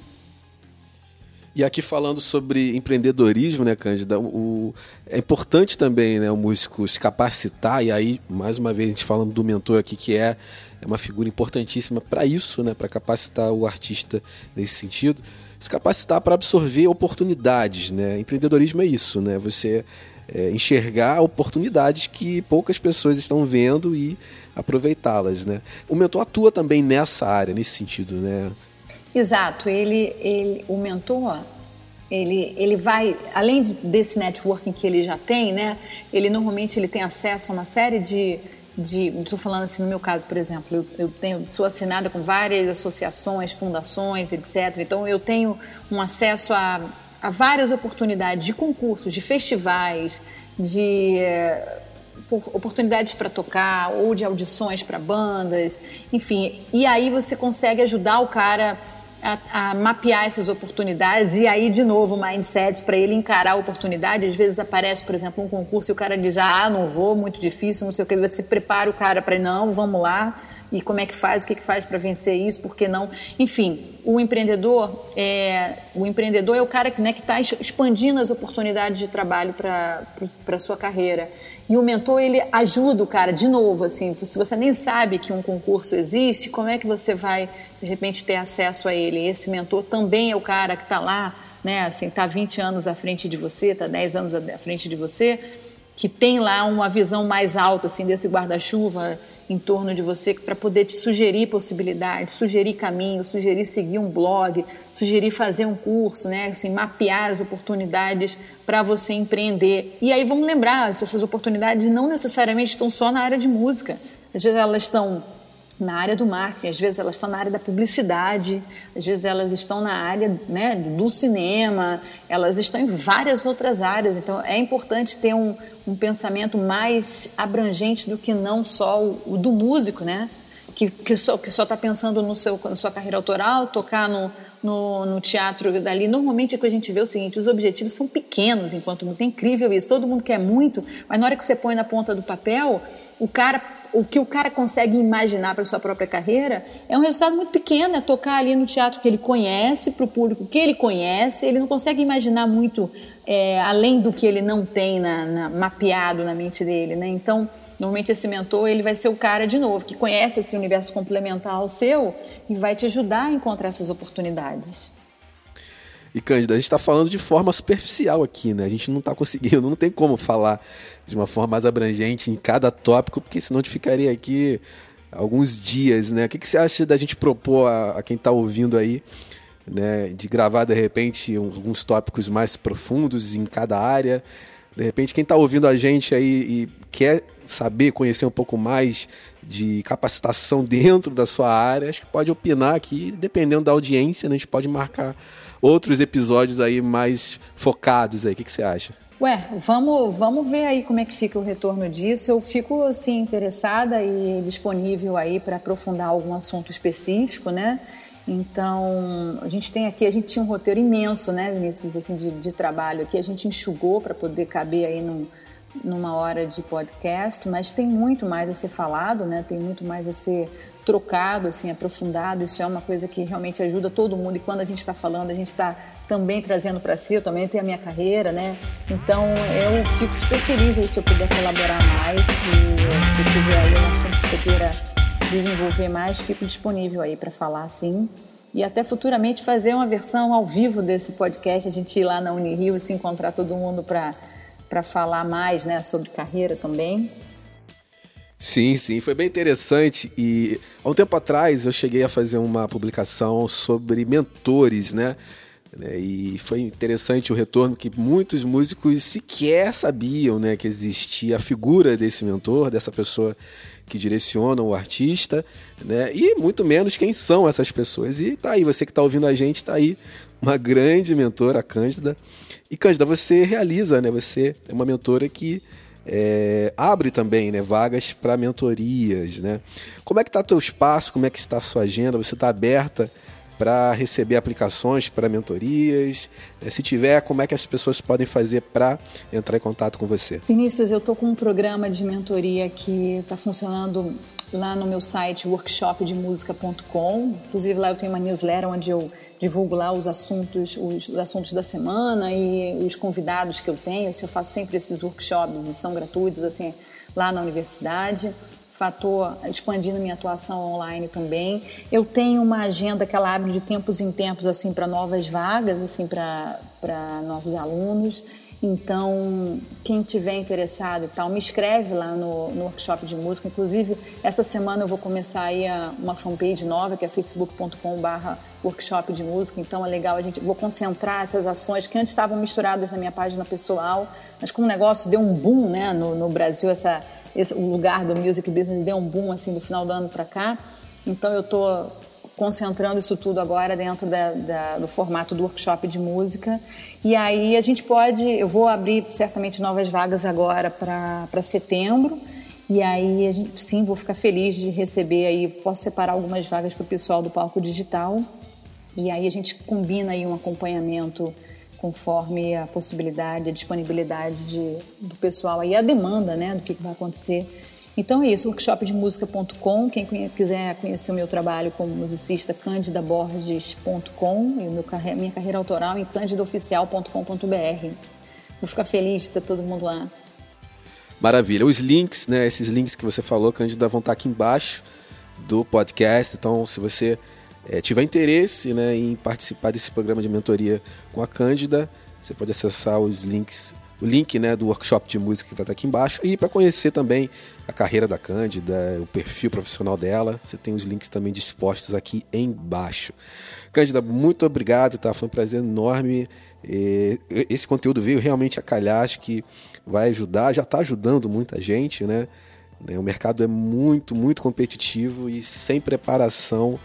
E aqui falando sobre empreendedorismo, né, Cândida, o, é importante também né, o músico se capacitar, e aí, mais uma vez, a gente falando do mentor aqui, que é, é uma figura importantíssima para isso, né, para capacitar o artista nesse sentido se capacitar para absorver oportunidades, né? Empreendedorismo é isso, né? Você é, enxergar oportunidades que poucas pessoas estão vendo e aproveitá-las, né? O mentor atua também nessa área, nesse sentido, né? Exato. Ele, ele, o mentor, ele, ele vai, além de, desse networking que ele já tem, né? Ele normalmente ele tem acesso a uma série de de, estou falando assim no meu caso, por exemplo, eu, eu tenho, sou assinada com várias associações, fundações, etc. Então eu tenho um acesso a, a várias oportunidades de concursos, de festivais, de eh, oportunidades para tocar ou de audições para bandas, enfim. E aí você consegue ajudar o cara a, a, mapear essas oportunidades e aí, de novo, o mindset para ele encarar a oportunidade. Às vezes aparece, por exemplo, um concurso e o cara diz: Ah, não vou, muito difícil, não sei o que. Você prepara o cara para, não, vamos lá e como é que faz, o que, que faz para vencer isso, por que não? Enfim, o empreendedor é, o empreendedor é o cara que né, está expandindo as oportunidades de trabalho para a sua carreira. E o mentor, ele ajuda o cara, de novo, assim, se você nem sabe que um concurso existe, como é que você vai, de repente, ter acesso a ele? Esse mentor também é o cara que está lá, né, assim, está 20 anos à frente de você, está 10 anos à frente de você, que tem lá uma visão mais alta assim desse guarda-chuva em torno de você para poder te sugerir possibilidades, sugerir caminhos, sugerir seguir um blog, sugerir fazer um curso, né? Assim, mapear as oportunidades para você empreender. E aí vamos lembrar, essas oportunidades não necessariamente estão só na área de música. Às vezes elas estão na área do marketing, às vezes elas estão na área da publicidade, às vezes elas estão na área né, do cinema, elas estão em várias outras áreas. Então é importante ter um, um pensamento mais abrangente do que não só o, o do músico, né? Que, que só que só está pensando no seu, na sua carreira autoral, tocar no, no, no, teatro dali. Normalmente o que a gente vê é o seguinte: os objetivos são pequenos enquanto muito. É incrível isso. Todo mundo quer muito, mas na hora que você põe na ponta do papel, o cara o que o cara consegue imaginar para sua própria carreira é um resultado muito pequeno, é tocar ali no teatro que ele conhece, para o público que ele conhece, ele não consegue imaginar muito é, além do que ele não tem na, na, mapeado na mente dele, né? Então, normalmente esse mentor ele vai ser o cara de novo que conhece esse universo complementar ao seu e vai te ajudar a encontrar essas oportunidades. E Cândida, a gente está falando de forma superficial aqui, né? A gente não está conseguindo, não tem como falar de uma forma mais abrangente em cada tópico, porque senão a gente ficaria aqui alguns dias, né? O que, que você acha da gente propor a, a quem está ouvindo aí, né? De gravar de repente um, alguns tópicos mais profundos em cada área. De repente, quem está ouvindo a gente aí e quer saber, conhecer um pouco mais de capacitação (laughs) dentro da sua área, acho que pode opinar aqui, dependendo da audiência, né? a gente pode marcar outros episódios aí mais focados aí. O que, que você acha? Ué, vamos, vamos ver aí como é que fica o retorno disso. Eu fico assim interessada e disponível aí para aprofundar algum assunto específico, né? Então, a gente tem aqui, a gente tinha um roteiro imenso, né, Vinícius, assim, de, de trabalho aqui. A gente enxugou para poder caber aí num, numa hora de podcast, mas tem muito mais a ser falado, né? Tem muito mais a ser trocado, assim, aprofundado. Isso é uma coisa que realmente ajuda todo mundo. E quando a gente está falando, a gente está também trazendo para si. Eu também tenho a minha carreira, né? Então eu fico super feliz aí, se eu puder colaborar mais. E se tiver aí um assunto que você queira desenvolver mais, fico disponível aí para falar, sim. E até futuramente fazer uma versão ao vivo desse podcast, a gente ir lá na Unirio e se encontrar todo mundo para falar mais né, sobre carreira também. Sim, sim, foi bem interessante. E há um tempo atrás eu cheguei a fazer uma publicação sobre mentores, né? E foi interessante o retorno que muitos músicos sequer sabiam né, que existia a figura desse mentor, dessa pessoa que direciona o artista, né? E muito menos quem são essas pessoas. E tá aí, você que está ouvindo a gente, tá aí uma grande mentora, a Cândida. E Cândida, você realiza, né? Você é uma mentora que é, abre também né, vagas para mentorias. Né? Como é que está teu espaço? Como é que está a sua agenda? Você está aberta para receber aplicações para mentorias? É, se tiver, como é que as pessoas podem fazer para entrar em contato com você? Vinícius, eu estou com um programa de mentoria que está funcionando lá no meu site workshopdemusica.com. Inclusive lá eu tenho uma newsletter onde eu divulgo lá os assuntos, os, os, assuntos da semana e os convidados que eu tenho. Eu faço sempre esses workshops e são gratuitos assim lá na universidade. Fator expandindo minha atuação online também. Eu tenho uma agenda que ela abre de tempos em tempos assim para novas vagas, assim para novos alunos. Então, quem tiver interessado e tal, me escreve lá no, no, workshop de música. Inclusive, essa semana eu vou começar aí a, uma fanpage nova, que é facebook.com/barra workshop de música. Então, é legal a gente vou concentrar essas ações que antes estavam misturadas na minha página pessoal, mas como o negócio deu um boom, né, no, no Brasil, essa, esse, o lugar do music business deu um boom assim do final do ano para cá. Então, eu tô concentrando isso tudo agora dentro da, da, do formato do workshop de música. E aí a gente pode, eu vou abrir certamente novas vagas agora para setembro. E aí gente, sim, vou ficar feliz de receber aí, posso separar algumas vagas para o pessoal do palco digital. E aí a gente combina aí um acompanhamento conforme a possibilidade, a disponibilidade de, do pessoal aí, a demanda, né, do que, que vai acontecer então é isso, workshopdemusica.com. Quem quiser conhecer o meu trabalho como musicista, candidaborges.com e meu, minha carreira autoral em candidaoficial.com.br. Vou ficar feliz de ter todo mundo lá. Maravilha. Os links, né, esses links que você falou, Cândida, vão estar aqui embaixo do podcast. Então, se você é, tiver interesse né, em participar desse programa de mentoria com a Cândida, você pode acessar os links o link né, do workshop de música que vai estar aqui embaixo. E para conhecer também a carreira da Cândida, o perfil profissional dela, você tem os links também dispostos aqui embaixo. Cândida, muito obrigado, tá? Foi um prazer enorme. Esse conteúdo veio realmente a calhar, acho que vai ajudar, já está ajudando muita gente, né? O mercado é muito, muito competitivo e sem preparação,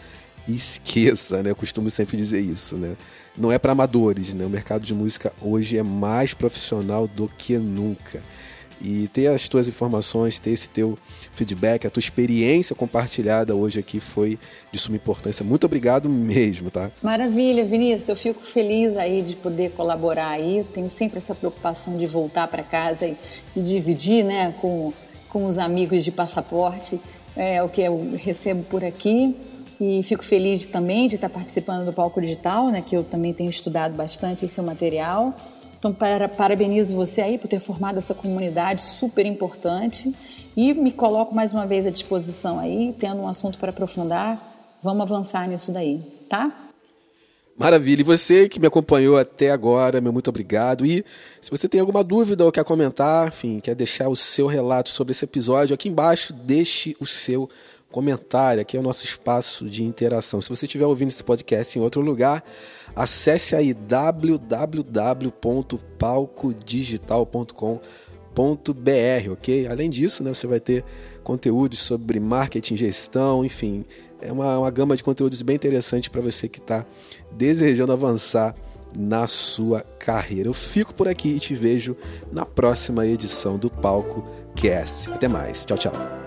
esqueça, né? Eu costumo sempre dizer isso, né? Não é para amadores, né? O mercado de música hoje é mais profissional do que nunca. E ter as tuas informações, ter esse teu feedback, a tua experiência compartilhada hoje aqui foi de suma importância. Muito obrigado mesmo, tá? Maravilha, Vinícius. Eu fico feliz aí de poder colaborar aí. Eu tenho sempre essa preocupação de voltar para casa e, e, dividir, né, com, com os amigos de passaporte é, o que eu recebo por aqui. E fico feliz também de estar participando do palco digital, né, que eu também tenho estudado bastante esse material. Então, para, parabenizo você aí por ter formado essa comunidade super importante e me coloco mais uma vez à disposição aí, tendo um assunto para aprofundar. Vamos avançar nisso daí, tá? Maravilha. E você que me acompanhou até agora, meu muito obrigado. E se você tem alguma dúvida ou quer comentar, enfim, quer deixar o seu relato sobre esse episódio, aqui embaixo deixe o seu comentário, aqui é o nosso espaço de interação. Se você estiver ouvindo esse podcast em outro lugar, acesse aí www.palcodigital.com.br, ok? Além disso, né, você vai ter conteúdos sobre marketing, gestão, enfim, é uma, uma gama de conteúdos bem interessante para você que está desejando avançar na sua carreira. Eu fico por aqui e te vejo na próxima edição do Palco Cast. Até mais. Tchau, tchau.